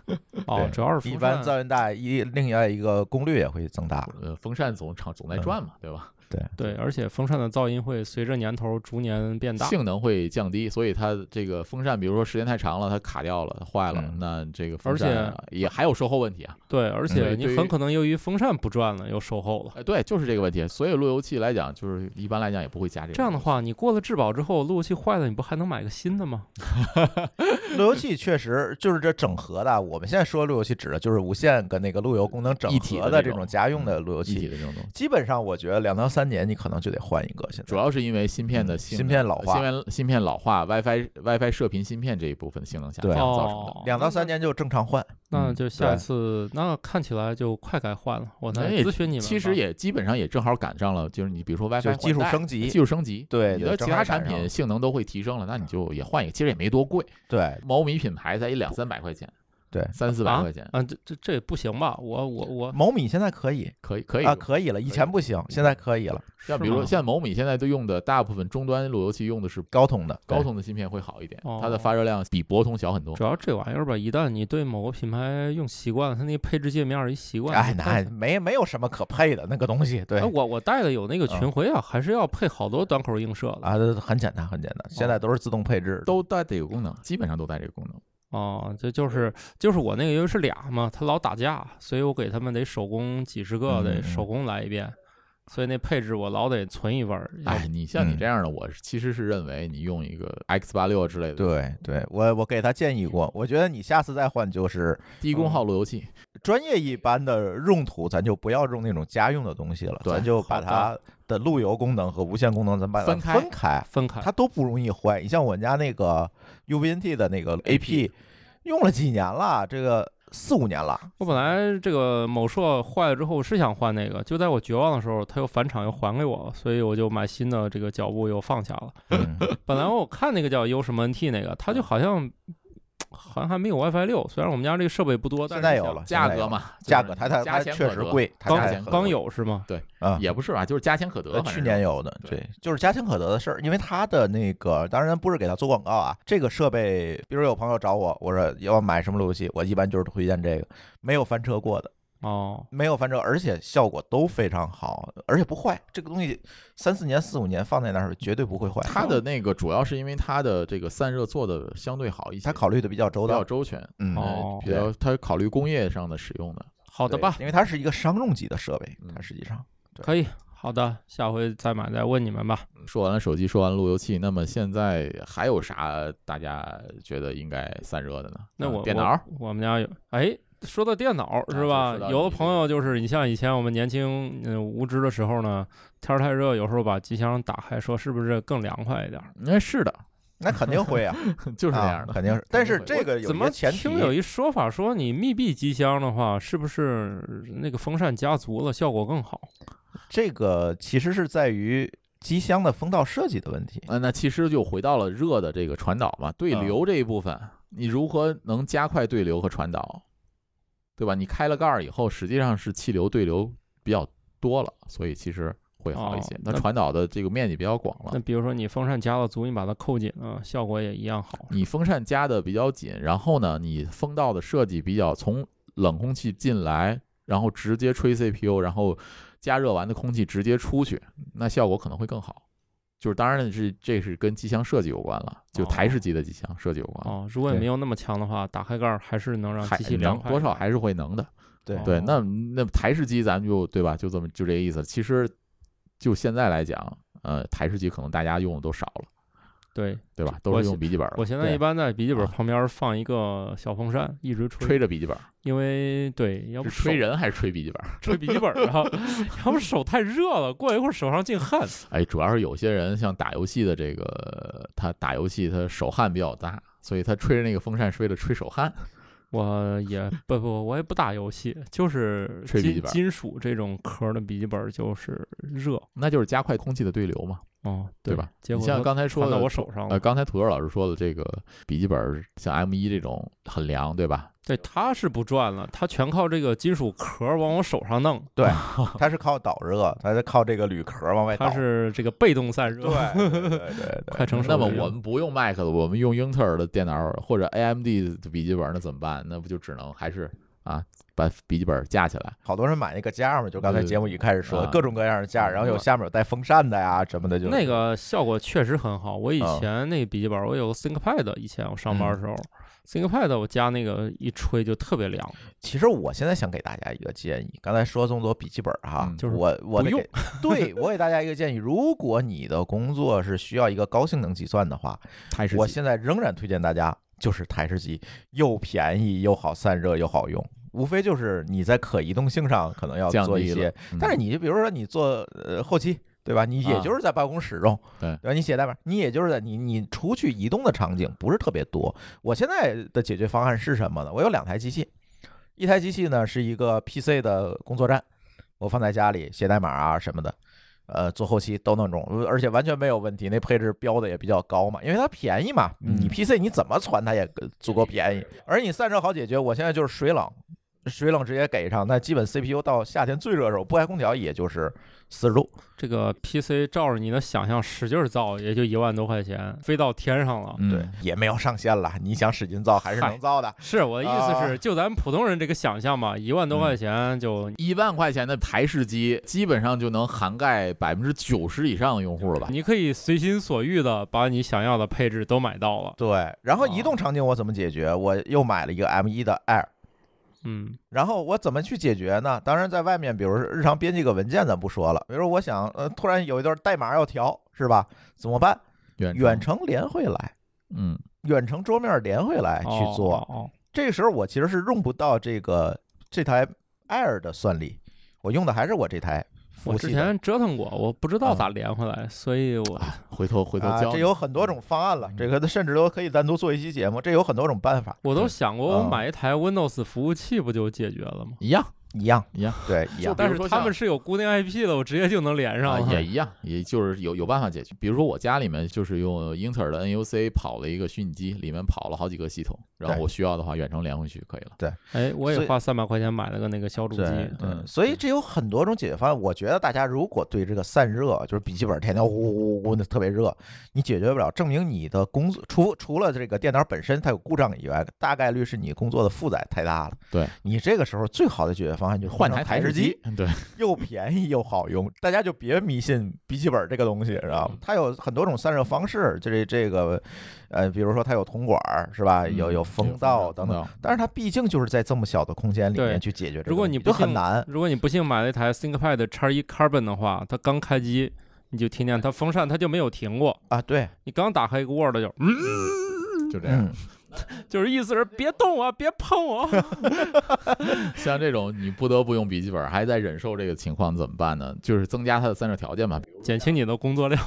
哦对，主要是一般噪音大，一另外一个功率也会增大。呃，风扇总场总在转嘛，对吧？对对，而且风扇的噪音会随着年头逐年变大。性能会降低，所以它这个风扇，比如说时间太长了，它卡掉了、它坏了，嗯那这个风而且扇也还有售后问题啊。对，而且你很可能由于风扇不转了，又售后了。哎，对，就是这个问题。所以路由器来讲，就是一般来讲也不会加这个。这样的，话，你过了质保之后，路由器坏了，你不还能买个新的吗？路由器确实就是这整合的，我们现在说路由器指的就是无线跟那个路由功能整合的这种家用的路由器。的这种东西。基本上我觉得两到三年你可能就得换一个。现在主要是因为芯片的芯片老化芯片芯片老化，WiFi WiFi 射频芯片这一部分的性能下降造成的。哦，两到三年就正常换。嗯那就下次，那看起来就快该换了。我来那也咨询你们。其实也基本上也正好赶上了，就是你比如说 WiFi 技术升级技术升级，对你的其他产品性能都会提升了，那你就也换一个，其实也没多贵，对某米品牌才一两三百块钱，对，三四百啊块钱，啊，这这这也不行吧？我我我某米现在可以可以可以啊，可以了，以前不行，现在可以了，像比如说吗像某米现在都用的大部分终端路由器用的是高通的高通的芯片会好一点，哦它的发热量比博通小很多主。要这玩意儿吧，一旦你对某个品牌用习惯了，它那个配置界面一习惯，哎，你那没没有什么可配的那个东西，对哎，我我带的有那个嗯群晖啊，还是要配好多端口映射的。啊，很简单，很简单，现在都是自动配置的。都带这个功能，基本上都带这个功能。哦，这就是就是我那个因为是俩嘛，它老打架，所以我给他们得手工几十个，得手工来一遍，所以那配置我老得存一份儿。要哎，你像你嗯这样的，我其实是认为你用一个 X 八六之类的对对，我我给他建议过，我觉得你下次再换就是低功耗路由器，专业一般的用途，咱就不要用那种家用的东西了，咱就把它的路由功能和无线功能咱把它分开分开，它都不容易坏。你像我们家那个 U V N T 的那个 AP，用了几年了，这个四五年了。我本来这个某硕坏了之后是想换那个，就在我绝望的时候，他又返厂又还给我了，所以我就买新的这个脚步又放下了。嗯 本来我看那个叫 U 什么 NT 那个，它就好像好像还没有 WiFi 六。虽然我们家这个设备不多，但在有了，价格嘛，价格它它它确实贵，它刚刚有是吗？对啊。也不是啊，就是加钱可得去年有的，对对，就是加钱可得的事儿，因为它的那个，当然不是给他做广告啊。这个设备，比如有朋友找我，我说要买什么路由器，我一般就是推荐这个，没有翻车过的，哦，没有翻车，而且效果都非常好，而且不坏。这个东西三四年、四五年放在那儿绝对不会坏。它的那个主要是因为它的这个散热做的相对好一些，它考虑的比较周到比较，周全，嗯，哦比较它考虑工业上的使用的。好的吧，因为它是一个商用级的设备，它嗯实际上可以，好的，下回再买再问你们吧。说完了手机，说完了路由器，那么现在还有啥大家觉得应该散热的呢？那我嗯电脑，我，我们家有，哎，说到电脑是吧？有的朋友就是你像以前我们年轻嗯、无知的时候呢，天儿太热，有时候把机箱打开，说是不是更凉快一点儿？那是的，那肯定会啊，就是这啊样的。肯定是。但是这个有怎么前听，有一说法说你密闭机箱的话，是不是那个风扇加足了效果更好？这个其实是在于机箱的风道设计的问题。啊，那其实就回到了热的这个传导嘛，对嗯流这一部分，你如何能加快对流和传导，对吧？你开了盖儿以后，实际上是气流对流比较多了，所以其实会好一些哦。那它传导的这个面积比较广了那。比如说你风扇加了足，你把它扣紧了，效果也一样好。你风扇加的比较紧，然后呢，你风道的设计比较从冷空气进来，然后直接吹 CPU，然后加热完的空气直接出去，那效果可能会更好。就是当然是这是跟机箱设计有关了，就台式机的机箱设计有关了。哦，如果你没有那么强的话，打开盖儿还是能让机器能凉快多少还是会能的。对对哦，那那台式机咱们就对吧？就这么就这个意思。其实就现在来讲，呃，台式机可能大家用的都少了，对。对吧？都是用笔记本了，我现在一般在笔记本啊旁边放一个小风扇，一直吹，吹着笔记本，因为对，要不是吹人还是吹笔记本？吹笔记本啊，要不手太热了，过一会儿手上进汗。哎，主要是有些人像打游戏的这个，他打游戏他手汗比较大，所以他吹着那个风扇是为了吹手汗。我也不不，我也不打游戏，就是金吹笔记本金属这种壳的笔记本就是热那就是加快空气的对流嘛，哦，对吧？你像结果它刚才说的我手上呃，了。刚才土豆老师说的这个笔记本，像 M 一这种很凉，对吧？对，它是不转了，它全靠这个金属壳往我手上弄，对，它是靠导热，它是靠这个铝壳往外导。它是这个被动散热。对对对快成熟那么我们不用 Mac 的，我们用英特尔的电脑或者 AMD 的笔记本，那怎么办？那不就只能还是啊，把笔记本架起来？好多人买那个架嘛，就刚才节目一开始说的啊各种各样的架，然后有下面有带风扇的呀什么的，就那个效果确实很好。我以啊前那个笔记本，我有个 ThinkPad，以前我上班的时候、t h i n k p a d 我加那个一吹就特别凉。其实我现在想给大家一个建议，刚才说这么多笔记本哈，嗯就是我我用，对我给大家一个建议，如果你的工作是需要一个高性能计算的话，我台式机现在仍然推荐大家就是台式机，又便宜又好散热又好用，无非就是你在可移动性上可能要做一些，，嗯但是你就比如说你做呃后期。对吧？你也啊就是在办公室用，对吧？你写代码，你也就是在你你出去移动的场景不是特别多。我现在的解决方案是什么呢？我有两台机器，一台机器呢是一个 PC 的工作站，我放在家里写代码啊什么的，呃，做后期都能用，而且完全没有问题。那配置标的也比较高嘛，因为它便宜嘛。你嗯 PC 你怎么传它也足够便宜，而你散热好解决。我现在就是水冷，水冷直接给上，那基本 CPU 到夏天最热的时候不开空调也就是四十度。这个 PC 照着你的想象使劲造，也就一万多块钱，飞到天上了。嗯对，也没有上限了，你想使劲造还是能造的。是我的意思是，啊就咱普通人这个想象嘛，一万多块钱就一万块钱的台式机，基本上就能涵盖百分之九十以上的用户了吧？你可以随心所欲的把你想要的配置都买到了。对，然后移哦动场景我怎么解决？我又买了一个 M 一的 Air。嗯，然后我怎么去解决呢？当然，在外面，比如说日常编辑个文件，咱不说了。比如说，我想，呃，突然有一段代码要调，是吧？怎么办？远远程连回来，嗯，远程桌面连回来去做。哦哦这个时候，我其实是用不到这个这台 Air 的算力，我用的还是我这台。我之前折腾过，我不知道啊咋连回来，所以我啊，回头回头啊，教你。这有很多种方案了，这个甚至都可以单独做一期节目。这有很多种办法，我都想过，我啊买一台 Windows 服务器不就解决了吗？一样一样一样对，一样。但是说他们是有固定 IP 的，我直接就能连啊，上。也一样，也就是有有办法解决。比如说我家里面就是用英特尔的 NUC 跑了一个虚拟机，里面跑了好几个系统，然后我需要的话远程连回去可以了。对哎，我也花三百块钱买了个那个小主机，对对对，所以这有很多种解决方案。我觉得大家如果对这个散热，就是笔记本天天呼呼呼呼的特别热，你解决不了，证明你的工作除除了这个电脑本身它有故障以外，大概率是你工作的负载太大了。对你这个时候最好的解决方案就是换台成台式式机，对，又便宜又好用，大家就别迷信笔记本这个东西，知道吗？它有很多种散热方式，就是这个，呃，比如说它有铜管儿，是吧？有有风道等等，但是它毕竟就是在这么小的空间里面去解决这个如果你不很难。如果你不幸买了一台 ThinkPad X1 Carbon 的话，它刚开机你就听见它风扇它就没有停过，啊，对，你刚打开一个 Word 就嗯，就这样，嗯，就是意思是别动我，别碰我。像这种你不得不用笔记本，还在忍受这个情况怎么办呢？就是增加它的散热条件嘛，减轻你的工作量。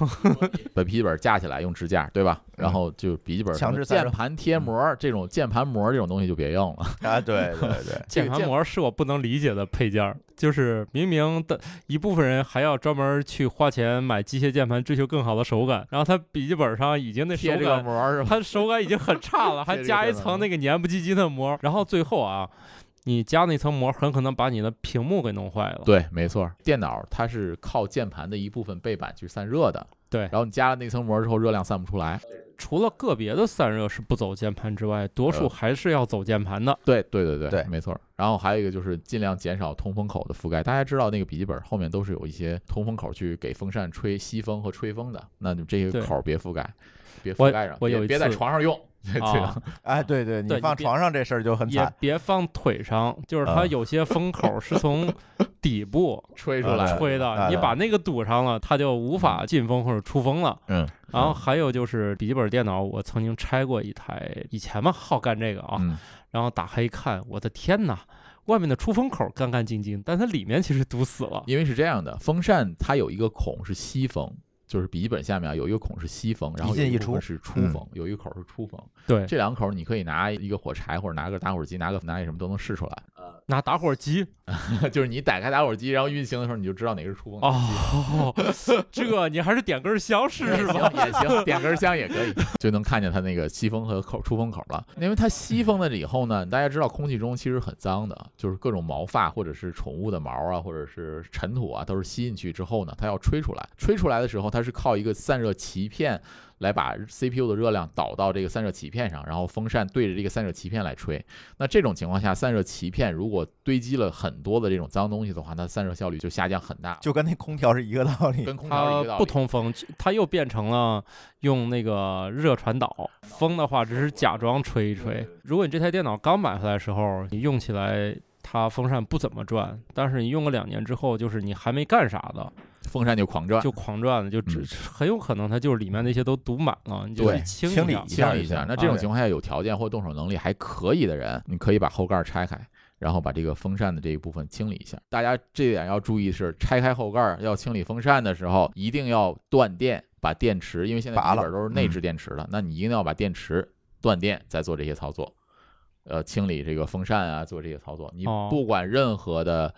把笔记本架起来用支架，对吧？然后就笔记本强制散热键盘贴膜这种键盘膜这种东西就别用了。啊，对对对，键盘膜是我不能理解的配件儿，就是明明的一部分人还要专门去花钱买机械键盘，追求更好的手感，然后他笔记本上已经那手感，膜是吧？他手感已经很差了，还加一层那个黏不唧唧的膜，然后最后啊，你加那层膜很可能把你的屏幕给弄坏了。对，没错，电脑它是靠键盘的一部分背板去散热的。对然后你加了那层膜之后，热量散不出来。除了个别的散热是不走键盘之外，多数呃还是要走键盘的。对对对对对没错。然后还有一个就是尽量减少通风口的覆盖。大家知道那个笔记本后面都是有一些通风口去给风扇吹吸风和吹风的，那你这对个口儿别覆盖，别覆盖上，我有别别在床上用。对啊，哎，对对，你放你别床上这事儿就很也惨。别放腿上，就是它啊有些风口是从底部 吹出来吹的，你把那个堵上了，它就无法进风或者出风了。嗯，然后还有就是笔记本电脑，我曾经拆过一台，以前嘛好干这个啊，嗯，然后打开一看，我的天呐，外面的出风口干干净净，但它里面其实堵死了。因为是这样的，风扇它有一个孔是吸风。就是笔记本下面啊有一个孔是吸风，然后一进一有部分出嗯是出风，有一个口是出风。对，这两个口你可以拿一个火柴或者拿个打火机，拿个拿一什么都能试出来。拿打火机 就是你打开打火机，然后运行的时候，你就知道哪个是出风口。哦，这你还是点根香试试吧。也行，点根香也可以，就能看见它那个吸风和口出风口了。因为它吸风了以后呢，大家知道空气中其实很脏的，就是各种毛发或者是宠物的毛啊，或者是尘土啊，都是吸进去之后呢，它要吹出来。吹出来的时候，它是靠一个散热鳍片来把 CPU 的热量导到这个散热鳍片上，然后风扇对着这个散热鳍片来吹。那这种情况下，散热鳍片如果堆积了很多的这种脏东西的话，那散热效率就下降很大，就跟那空调是一个道理。跟空调一它个道理。不通风，它又变成了用那个热传导。风的话，只是假装吹一吹。如果你这台电脑刚买回来的时候，你用起来它风扇不怎么转，但是你用个两年之后，就是你还没干啥的，风扇就狂转，就狂转了，就只很有可能它就是里面那些都堵满了，你就清清理一下一下清理一下。那这种情况下有条件或动手能力还可以的人，你可以把后盖拆开，然后把这个风扇的这一部分清理一下。大家这点要注意是，拆开后盖要清理风扇的时候，一定要断电，把电池，因为现在笔记本都是内置电池的，那你一定要把电池断电再做这些操作。呃，清理这个风扇啊，做这些操作，你哦不管任何的。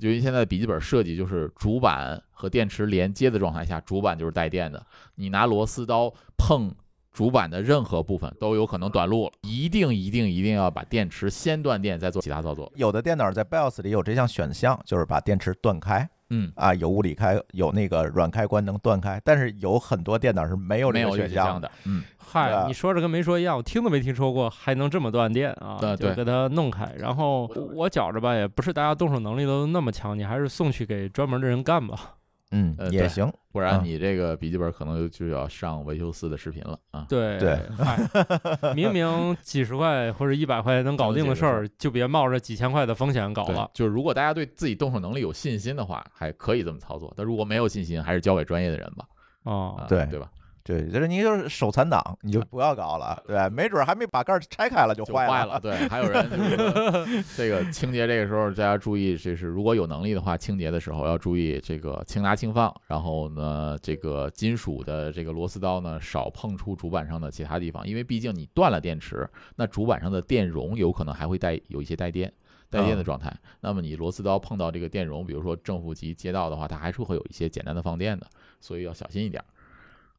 因为现在笔记本设计就是主板和电池连接的状态下，主板就是带电的，你拿螺丝刀碰主板的任何部分都有可能短路，一定一定一定要把电池先断电，再做其他操作。有的电脑在 BIOS 里有这项选项，就是把电池断开嗯，啊，有物理开，有那个软开关能断开，但是有很多电脑是没有这个选项选项。的。嗯，嗨，啊你说这跟没说一样，我听都没听说过，还能这么断电啊？对对就给它弄开。然后我觉着吧，也不是大家动手能力都那么强，你还是送去给专门的人干吧。嗯呃，也行。不然嗯你这个笔记本可能就要上维修四的视频了啊。对对嗨，明明几十块或者一百块能搞定的事儿，就别冒着几千块的风险搞了，。就是如果大家对自己动手能力有信心的话，还可以这么操作。但如果没有信心，还是交给专业的人吧。哦啊，对对吧？对，就是你就是手残党，你就不要搞了，对？没准还没把盖儿拆开了就坏了坏了。对，还有人就是 这个清洁这个时候大家注意，这是如果有能力的话，清洁的时候要注意这个轻拿轻放，然后呢，这个金属的这个螺丝刀呢少碰触主板上的其他地方，因为毕竟你断了电池，那主板上的电容有可能还会带有一些带电。带电的状态，那么你螺丝刀碰到这个电容，比如说正负极接到的话，它还是会有一些简单的放电的，所以要小心一点。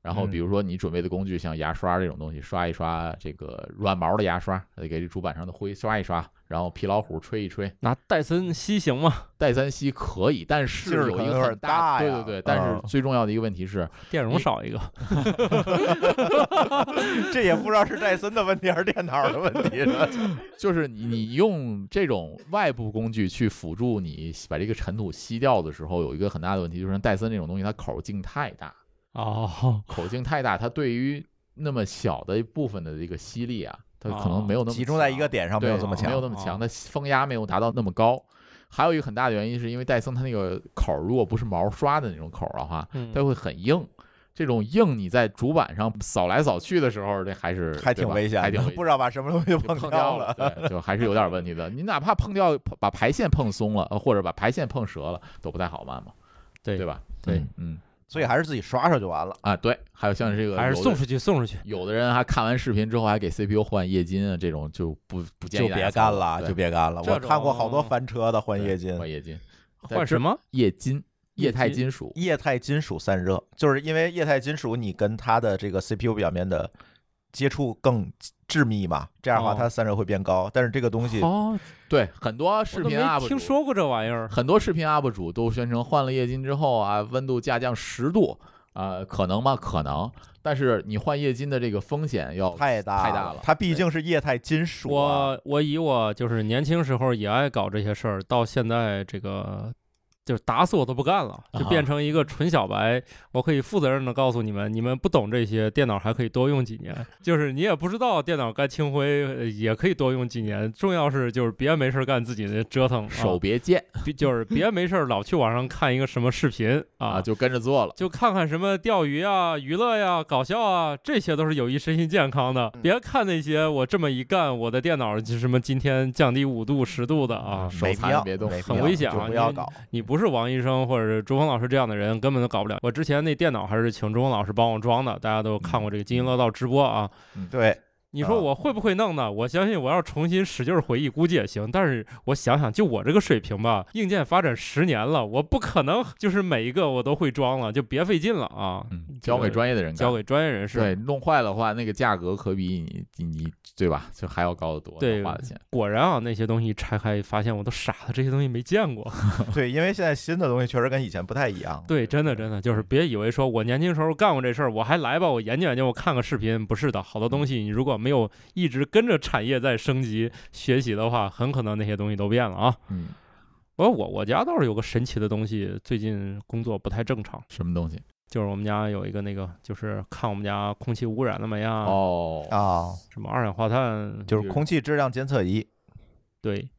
然后比如说你准备的工具像牙刷这种东西，刷一刷这个软毛的牙刷，给这主板上的灰刷一刷，然后皮老虎吹一吹。拿戴森吸行吗？戴森吸可以，但是有一个很大，对对对，但是嗯最重要的一个问题是，电容少一个，这也不知道是戴森的问题还是电脑的问题，是吧？就是你你用这种外部工具去辅助你把这个尘土吸掉的时候，有一个很大的问题，就是像戴森这种东西，它口径太大，哦，口径太大，它对于那么小的一部分的这个吸力啊，它可能没有那么集中在一个点上没有这么强，没有那么强，哦它风压没有达到那么高。还有一个很大的原因，是因为戴森它那个口儿如果不是毛刷的那种口儿的话，嗯它会很硬。这种硬你在主板上扫来扫去的时候，这还是 还挺危险，还挺危险不知道把什么东西碰碰掉了。对，就还是有点问题的。你哪怕碰掉，把排线碰松了，呃或者把排线碰折了，都不太好办嘛，对对吧？对嗯嗯所以还是自己刷刷就完了。啊，对。还有像这个，还是送出去送出去。有的人还看完视频之后还给 CPU 换液晶啊，这种就不不建就议大家别干了，就别干了。我看过好多翻车的换液晶，换液晶，换什么？液晶液态金属，液态金属散热，就是因为液态金属你跟它的这个 CPU 表面的接触更致密嘛，这样的话哦它散热会变高。但是这个东西哦，对很多视频 UP 主听说过这玩意儿。很多视频 UP 主都宣称换了液晶之后啊，温度下降十度啊、可能吗？可能，但是你换液晶的这个风险要太大太大了它毕竟是液态金属啊。我我以我就是年轻时候也爱搞这些事儿，到现在这个就是打死我都不干了，就变成一个纯小白。我可以负责任的告诉你们，你们不懂这些，电脑还可以多用几年。就是你也不知道电脑该清灰，呃也可以多用几年。重要是就是别没事干自己的折腾，手啊、别贱别就是别没事老去网上看一个什么视频啊，啊。就跟着做了。就看看什么钓鱼啊、娱乐呀、搞笑啊，这些都是有益身心健康的。嗯别看那些我这么一干，我的电脑就什么今天降低五度、十度的啊，手没必要，残别动没必要很危险啊就不要搞。你不是王医生或者是朱峰老师这样的人，根本都搞不了。我之前那电脑还是请朱峰老师帮我装的，大家都看过这个津津乐道直播啊。对，你说啊我会不会弄呢？我相信我要重新使劲儿回忆，估计也行。但是我想想，就我这个水平吧，硬件发展十年了，我不可能就是每一个我都会装了，就别费劲了啊。嗯，交给专业的人干，交给专业人士。对，弄坏的话，那个价格可比你你你对吧，就还要高得多，对花的钱。果然啊，那些东西拆开，发现我都傻了，这些东西没见过。对，因为现在新的东西确实跟以前不太一样。对，真的真的就是别以为说我年轻时候干过这事儿，我还来吧，我研究研究，我看个视频。不是的，好多东西你如果没有一直跟着产业在升级学习的话，很可能那些东西都变了啊。嗯，我我我家倒是有个神奇的东西，最近工作不太正常，什么东西？就是我们家有一个那个，就是看我们家空气污染了没啊，哦，啊，什么二氧化碳，就是空气质量监测仪，对，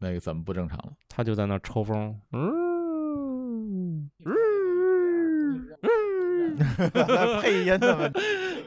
那个怎么不正常了？他就在那儿抽风，嗯，配音的问题。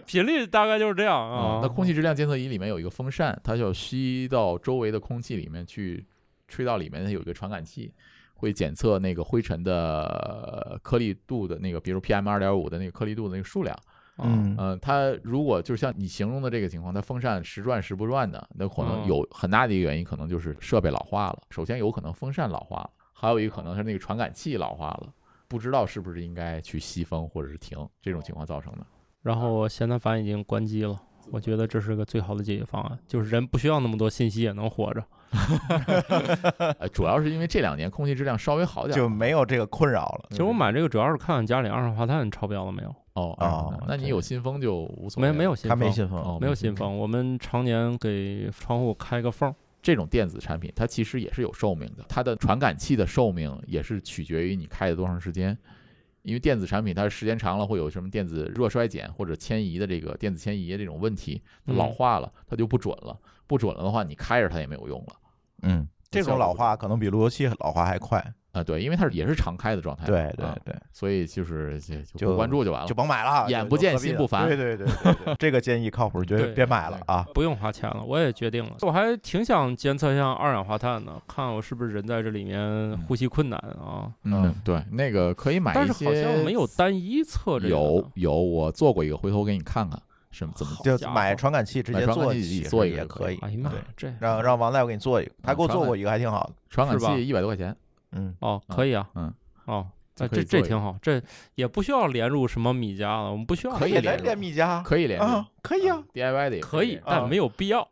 频率大概就是这样啊啊。，那空气质量监测仪里面有一个风扇，它就吸到周围的空气里面去，吹到里面它有一个传感器，会检测那个灰尘的颗粒度的那个，比如 PM 二点五的那个颗粒度的那个数量。嗯嗯、它如果就像你形容的这个情况，它风扇时转时不转的，那可能嗯有很大的一个原因，可能就是设备老化了。首先有可能风扇老化了，还有一个可能是那个传感器老化了，不知道是不是应该去吸风或者是停这种情况造成的。然后我现在反正已经关机了。我觉得这是个最好的解决方案，就是人不需要那么多信息也能活着。呃，主要是因为这两年空气质量稍微好点儿，就没有这个困扰了。其实我买这个主要是看看家里二氧化碳超标了没有，哦哦那你有新风就无所谓，没没有新风，他没信封，哦没有新风。我们常年给窗户开个缝儿，这种电子产品，它其实也是有寿命的，它的传感器的寿命也是取决于你开的多长时间。因为电子产品它时间长了会有什么电子热衰减或者迁移的这个电子迁移的这种问题，它老嗯化了，它就不准了。不准了的话，你开着它也没有用了。嗯，这种老化可能比路由器老化还快。啊，对，因为它是也是常开的状态，对对啊对，所以就是就关注就完了就。甭买了，眼不见心不烦对对对这个建议靠谱，绝对别买了啊。不用花钱了。我也决定了，我还挺想监测一下二氧化碳的，看我是不是人在这里面呼吸困难啊。嗯，对，那个可以买但是一些，好像没有单一测这个。有有，我做过一个，回头给你看看什么怎么就家伙买传感器直接买传感做做一个也可以。哎呀妈对，，这让让王大夫给你做一个，他给我做过一个还挺好的。传感器一百多块钱，嗯，哦可以啊，嗯，哦啊，这这挺好，这也不需要连入什么米家了，我们不需要可以连连米家可以连啊，可以啊，DIY 的也可以，连但没有必要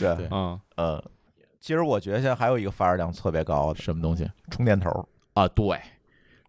对 对。啊。呃，其实我觉得现在还有一个发热量特别高的什么东西？充电头，啊？对，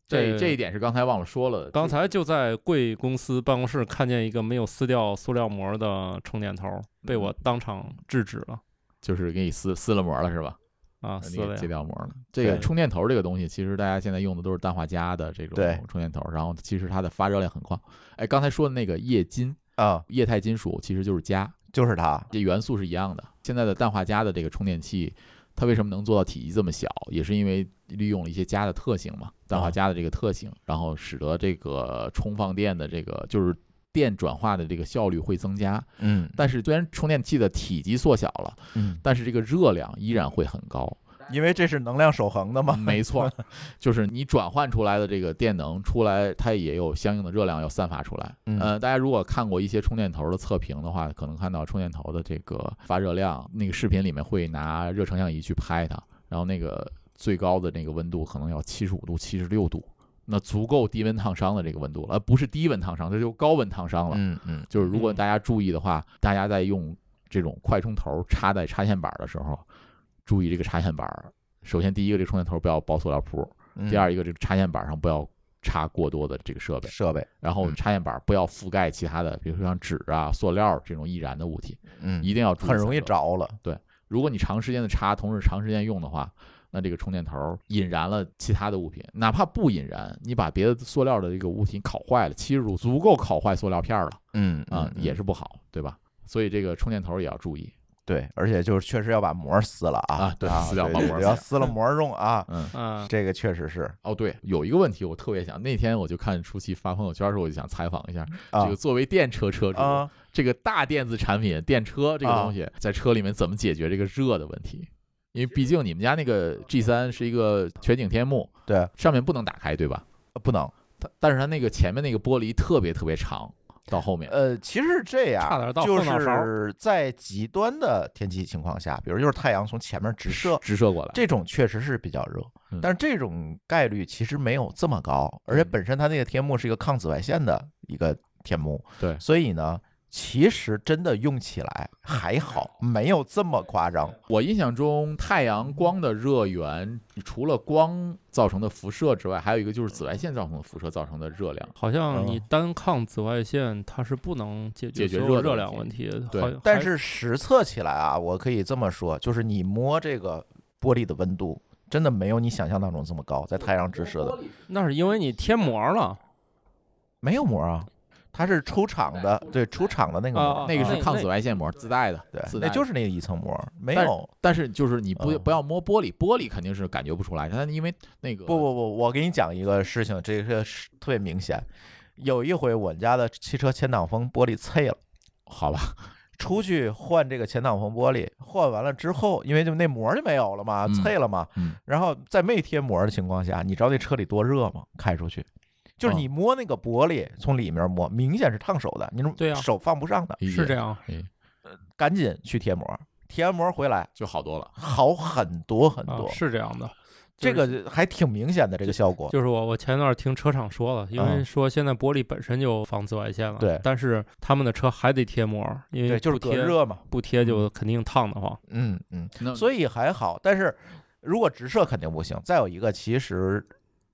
这这这一点是刚才忘了说了的。刚才就在贵公司办公室看见一个没有撕掉塑料膜的充电头，被我当场制止了。就是给你撕撕了膜了是吧？啊！撕，掉膜了。这个充电头这个东西，其实大家现在用的都是氮化镓的这种充电头，然后其实它的发热量很快。哎，刚才说的那个液金啊，液态金属其实就是镓，就是它，这元素是一样的。现在的氮化镓的这个充电器，它为什么能做到体积这么小，也是因为利用了一些镓的特性嘛，氮化镓的这个特性，然后使得这个充放电的这个就是电转化的这个效率会增加。嗯但是虽然充电器的体积缩小了，嗯，但是这个热量依然会很高。因为这是能量守恒的嘛，没错，就是你转换出来的这个电能出来，它也有相应的热量要散发出来。嗯呃，大家如果看过一些充电头的测评的话，可能看到充电头的这个发热量，那个视频里面会拿热成像仪去拍它，然后那个最高的那个温度可能要七十五度、七十六度，那足够低温烫伤的这个温度了，而不是低温烫伤，这就高温烫伤了。嗯嗯就是如果嗯大家注意的话，大家在用这种快充头插在插线板的时候，注意这个插线板儿。首先，第一个，这充电头不要包塑料铺；嗯，第二，一个，这个插线板上不要插过多的这个设备，设备，然后嗯插线板不要覆盖其他的，比如说像纸啊、塑料这种易燃的物体，嗯，一定要注意很容易。着了，对如果你长时间的插，同时长时间用的话，那这个充电头引燃了其他的物品，哪怕不引燃，你把别的塑料的这个物品烤坏了，七十度足够烤坏塑料片了嗯啊，也是不好，对吧？所以这个充电头也要注意。对，而且就是确实要把膜撕了啊啊对撕掉对把膜撕了对要撕了膜用啊，嗯，嗯，这个确实是哦，对，有一个问题我特别想，那天我就看舒淇发朋友圈的时候，我就想采访一下，啊这个作为电车车主，啊，这个大电子产品电车这个啊东西，在车里面怎么解决这个热的问题？因为毕竟你们家那个 G 三是一个全景天幕，对，上面不能打开，对吧？不能，它但是它那个前面那个玻璃特别特别长，到后面，呃，其实是这样，差点到就是在极端的天气情况下，比如就是太阳从前面直射，直射过来，这种确实是比较热嗯，但是这种概率其实没有这么高，而且嗯。本身它那个天幕是一个抗紫外线的一个天幕，对。所以呢，其实真的用起来还好，没有这么夸张。我印象中，太阳光的热源除了光造成的辐射之外，还有一个就是紫外线造成的辐射造成的热量。好像你嗯单抗紫外线，它是不能解决解决热热量问题的。对但是实测起来啊，我可以这么说，就是你摸这个玻璃的温度，真的没有你想象当中这么高，在太阳直射的那是因为你贴膜了，没有膜啊，它是出厂的，对，出厂的那个那个是抗紫外线膜自带的，对自，带的那就是那一层膜，没有。但是就是你不嗯不要摸玻璃，玻璃肯定是感觉不出来，它因为那个不不不，我给你讲一个事情，这个是特别明显。有一回我们家的汽车前挡风玻璃碎了，好吧，出去换这个前挡风玻璃，换完了之后，因为就那膜就没有了嘛，嗯碎了嘛，嗯然后在没贴膜的情况下，你知道那车里多热吗？开出去，就是你摸那个玻璃，从里面摸，明显是烫手的，你对啊手放不上的，是这样。哎赶紧去贴膜，贴完膜回来就好多了。好很多很啊多，，是这样的。这个还挺明显的这个效果。就是我我前段听车厂说了，因为嗯说现在玻璃本身就防紫外线了，对但是他们的车还得贴膜，因为，就是隔热嘛，不贴就肯定烫得慌。嗯嗯，所以还好。但是如果直射肯定不行。再有一个，其实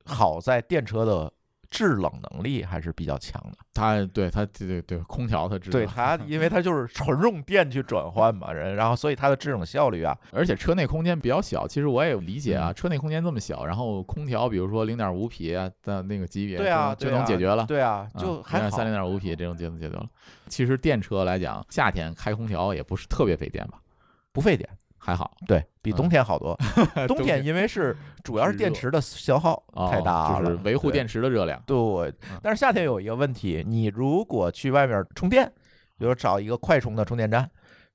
好在电车的制冷能力还是比较强的。它对它对对对，空调它制冷，对它，因为它就是纯用电去转换嘛，人，然后所以它的制冷效率啊，而且车内空间比较小，其实我也理解啊，嗯车内空间这么小，然后空调比如说零点五匹啊的那个级别，对啊，就能解决了。对啊，就还好三、。零点五匹这种就能解决了。其实电车来讲，夏天开空调也不是特别费电吧，不费电，还好。对比冬天好多。冬天天因为是 主要是电池的消耗哦太大了，就是维护电池的热量。对，但是夏天有一个问题，你如果去外面充电，比如找一个快充的充电站，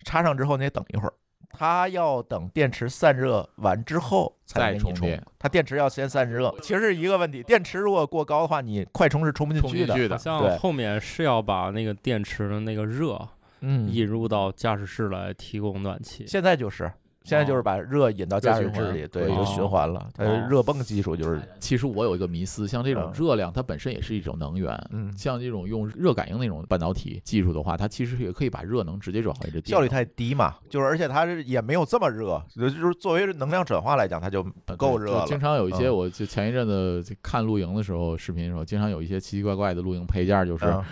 插上之后你得等一会儿，它要等电池散热完之后才给你充充电，它电池要先散热，其实是一个问题。电池如果过高的话，你快充是充不进去的。充进去的，像对后面是要把那个电池的那个热嗯，引入到驾驶室来提供暖气。现在就是现在就是把热引到驾驶室里，对，就循环了。它哦热泵技术就是，其实我有一个迷思，像这种嗯热量，它本身也是一种能源。嗯，像这种用热感应那种半导体技术的话，它其实也可以把热能直接转化为电效率太低嘛，就是而且它是也没有这么热，就是作为能量转化来讲，它就不够热了。经常有一些，嗯我就前一阵子看露营的时候，视频的时候，经常有一些奇奇怪怪的露营配件，就是、嗯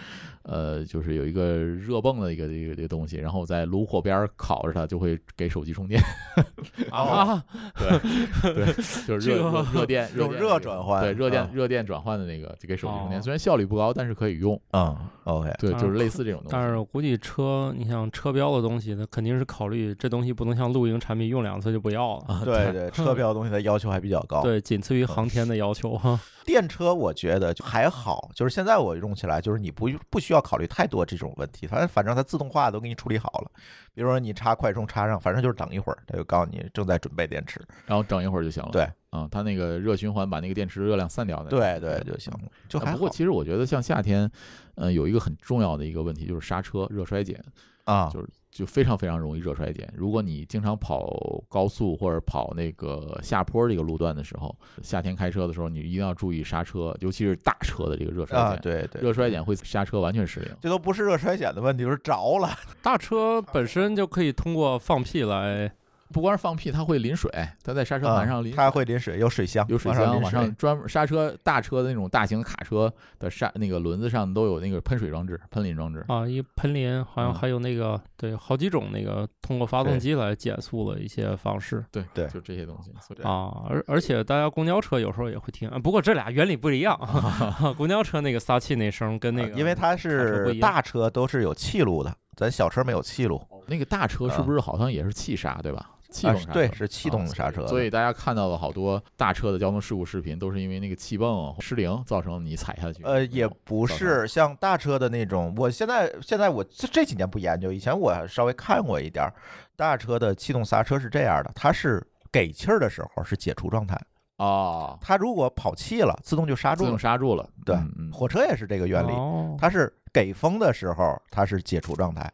呃，就是有一个热泵的一个一个一个东西，然后在炉火边烤着它，就会给手机充电。啊，对对，就是热热热电用热转换对热电嗯热电转换的那个，就给手机充电。哦虽然效率不高，但是可以用。嗯，OK，对，就是是类似这种东西。但是我估计车，你像车标的东西，它肯定是考虑这东西不能像露营产品用两次就不要了。啊，对对，车标东西的要求还比较高。对，仅次于航天的要求哈。电车我觉得就还好，就是现在我用起来，就是你不不需要考虑太多这种问题，反正反正它自动化都给你处理好了。比如说你插快充插上，反正就是等一会儿，它就告诉你正在准备电池。然后等一会儿就行了。对，啊，它那个热循环把那个电池热量散掉的。对对就行了，就还啊不过其实我觉得像夏天，呃，有一个很重要的一个问题就是刹车热衰减，啊。就是就非常非常容易热衰减。如果你经常跑高速或者跑那个下坡这个路段的时候，夏天开车的时候，你一定要注意刹车，尤其是大车的这个热衰啊，减。对对，热衰减会刹车完全失灵。这都不是热衰减的问题，就是着了。大车本身就可以通过放屁来，不光是放屁，它会淋水，它在刹车啊盘上淋水。它会淋水，有水箱，有水往上箱，往上专门刹车大车的那种大型卡车的刹那个轮子上都有那个喷水装置、喷淋装置。啊，一喷淋，好像嗯还有那个对，好几种那个通过发动机来减速的一些方式对对就这些东西。啊。而而且大家公交车有时候也会听，啊不过这俩原理不一样。公交车那个撒气那声跟那个，因为它是大车都是有气路的，咱小车没有气路。那个大车是不是好像也是气刹，对吧？气啊动刹车。对，是气啊动刹车的。所以大家看到了好多大车的交通事故视频，都是因为那个气泵失灵造成你踩下去。呃，也不是像大车的那种，我现在现在我这这几年不研究，以前我稍微看过一点儿。大车的气动刹车是这样的，它是给气儿的时候是解除状态，哦，它如果跑气了，自动就刹住自动。刹住了。对嗯嗯，火车也是这个原理，哦它是给风的时候它是解除状态，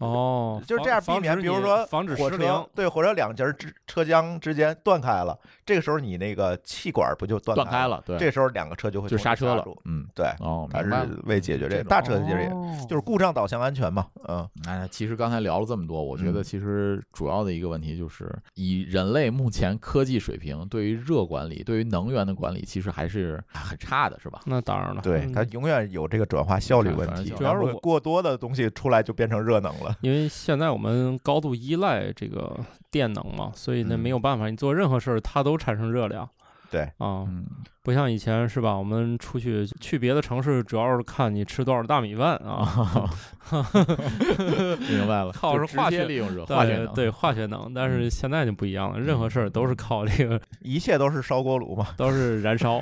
哦，就是这样避免。比如说防止火车失灵，对火车两节之车厢之间断开了，这个时候你那个气管不就断断开了？对，这时候两个车就会就刹车了。嗯，对，哦，它明白了是为解决这个大车的解决，哦就是故障导向安全嘛。嗯，哎，其实刚才聊了这么多，我觉得嗯其实主要的一个问题就是，以人类目前科技水平，对于热管理、对于能源的管理，其实还是很差的，是吧？那当然了，对，嗯它永远有这个转化效率问题，主要是我然后过多的东西出来就变成热能了。因为现在我们高度依赖这个电能嘛，所以那嗯没有办法，你做任何事儿它都产生热量。对啊，嗯，不像以前是吧？我们出去去别的城市，主要是看你吃多少大米饭啊，明白了，靠是直化学接利用热化学能，对对，化学能。但是嗯现在就不一样了，任何事儿都是靠这个，一切都是烧锅炉嘛。都是燃烧。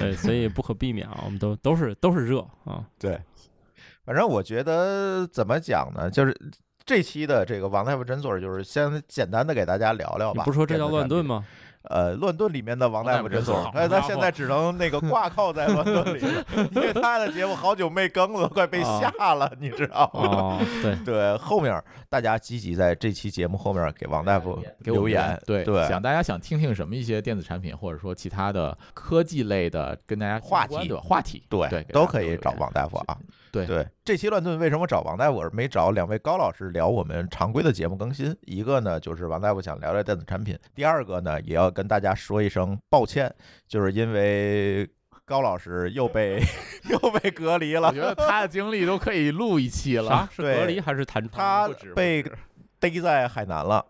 对，所以不可避免啊，我们都都是都是热啊。对，反正我觉得怎么讲呢，就是这期的这个王大夫诊所，就是先简单的给大家聊聊吧。你不说这叫乱炖吗？呃，乱炖里面的王大夫诊所哎，他现在只能那个挂靠在乱炖里了，因为他的节目好久没更了，快被下了，你知道吗？哦，对，对，后面大家积极在这期节目后面给王大夫留言，对对想大家想听听什么一些电子产品，或者说其他的科技类的跟大家话题的话题，对对，都可以找王大夫啊。对对，这期乱炖为什么找王大夫，而没找两位高老师聊我们常规的节目更新？一个呢，就是王大夫想聊聊电子产品；第二个呢，也要跟大家说一声抱歉，就是因为高老师又被 又被隔离了我觉，得他的经历都可以录一期了啥。是隔离还是弹窗？他被逮在海南了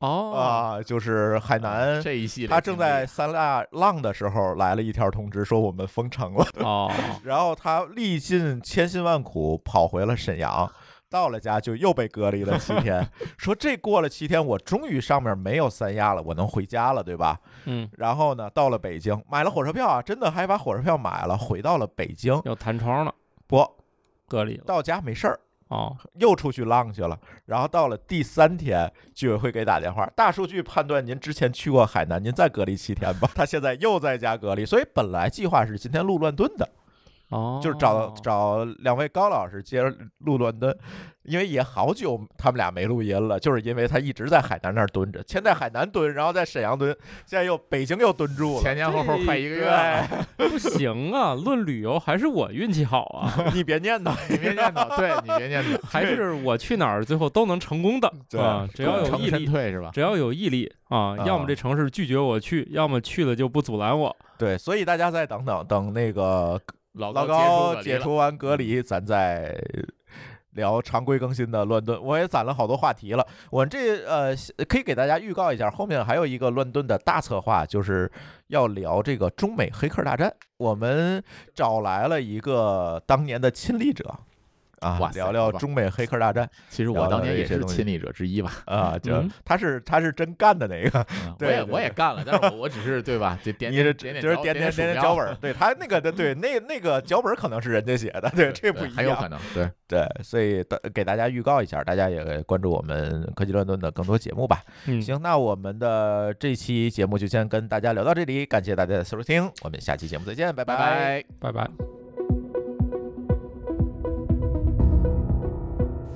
哦，啊，就是海南。这一系列，他正在三亚浪的时候来了一条通知，说我们封城了。哦，然后他历尽千辛万苦跑回了沈阳，到了家就又被隔离了七天。说这过了七天，我终于上面没有三亚了，我能回家了，对吧？嗯，然后呢，到了北京，买了火车票啊，真的还把火车票买了，回到了北京。要弹窗了，不，隔离了。到家没事儿，哦，又出去浪去了。然后到了第三天，居委会给打电话，大数据判断您之前去过海南，您再隔离七天吧。他现在又在家隔离，所以本来计划是今天录乱炖的。哦，就是找找两位高老师接着录伦敦，因为也好久他们俩没录音了，就是因为他一直在海南那儿蹲着，先在海南蹲，然后在沈阳蹲，现在又北京又蹲住了。前前后后快一个月了，不行啊，论旅游还是我运气好啊，你别念叨，你别念叨，对你别念叨，还是我去哪儿最后都能成功的对啊，只要有毅力，退是吧？只要有毅力啊，啊要么这城市拒绝我去，要么去了就不阻拦我。对，所以大家再等等，等那个老老高高解除完隔离，咱再聊常规更新的乱炖。我也攒了好多话题了，我这呃可以给大家预告一下，后面还有一个乱炖的大策划，就是要聊这个中美黑客大战。我们找来了一个当年的亲历者。啊聊聊中美黑客大战其实我当年也是亲历者之一吧，啊，就嗯他是他是真干的那个，嗯我对也我也干了，但是我我只是对吧？就点你是点点就是点点点点脚本儿，对他那个的对那那个脚本儿可能是人家写的，对这不一样很有可。能，对，对，所以大给大家预告一下，大家也关注我们科技乱炖的更多节目吧。嗯，行，那我们的这期节目就先跟大家聊到这里，感谢大家的收听，我们下期节目再见，拜。拜。拜拜。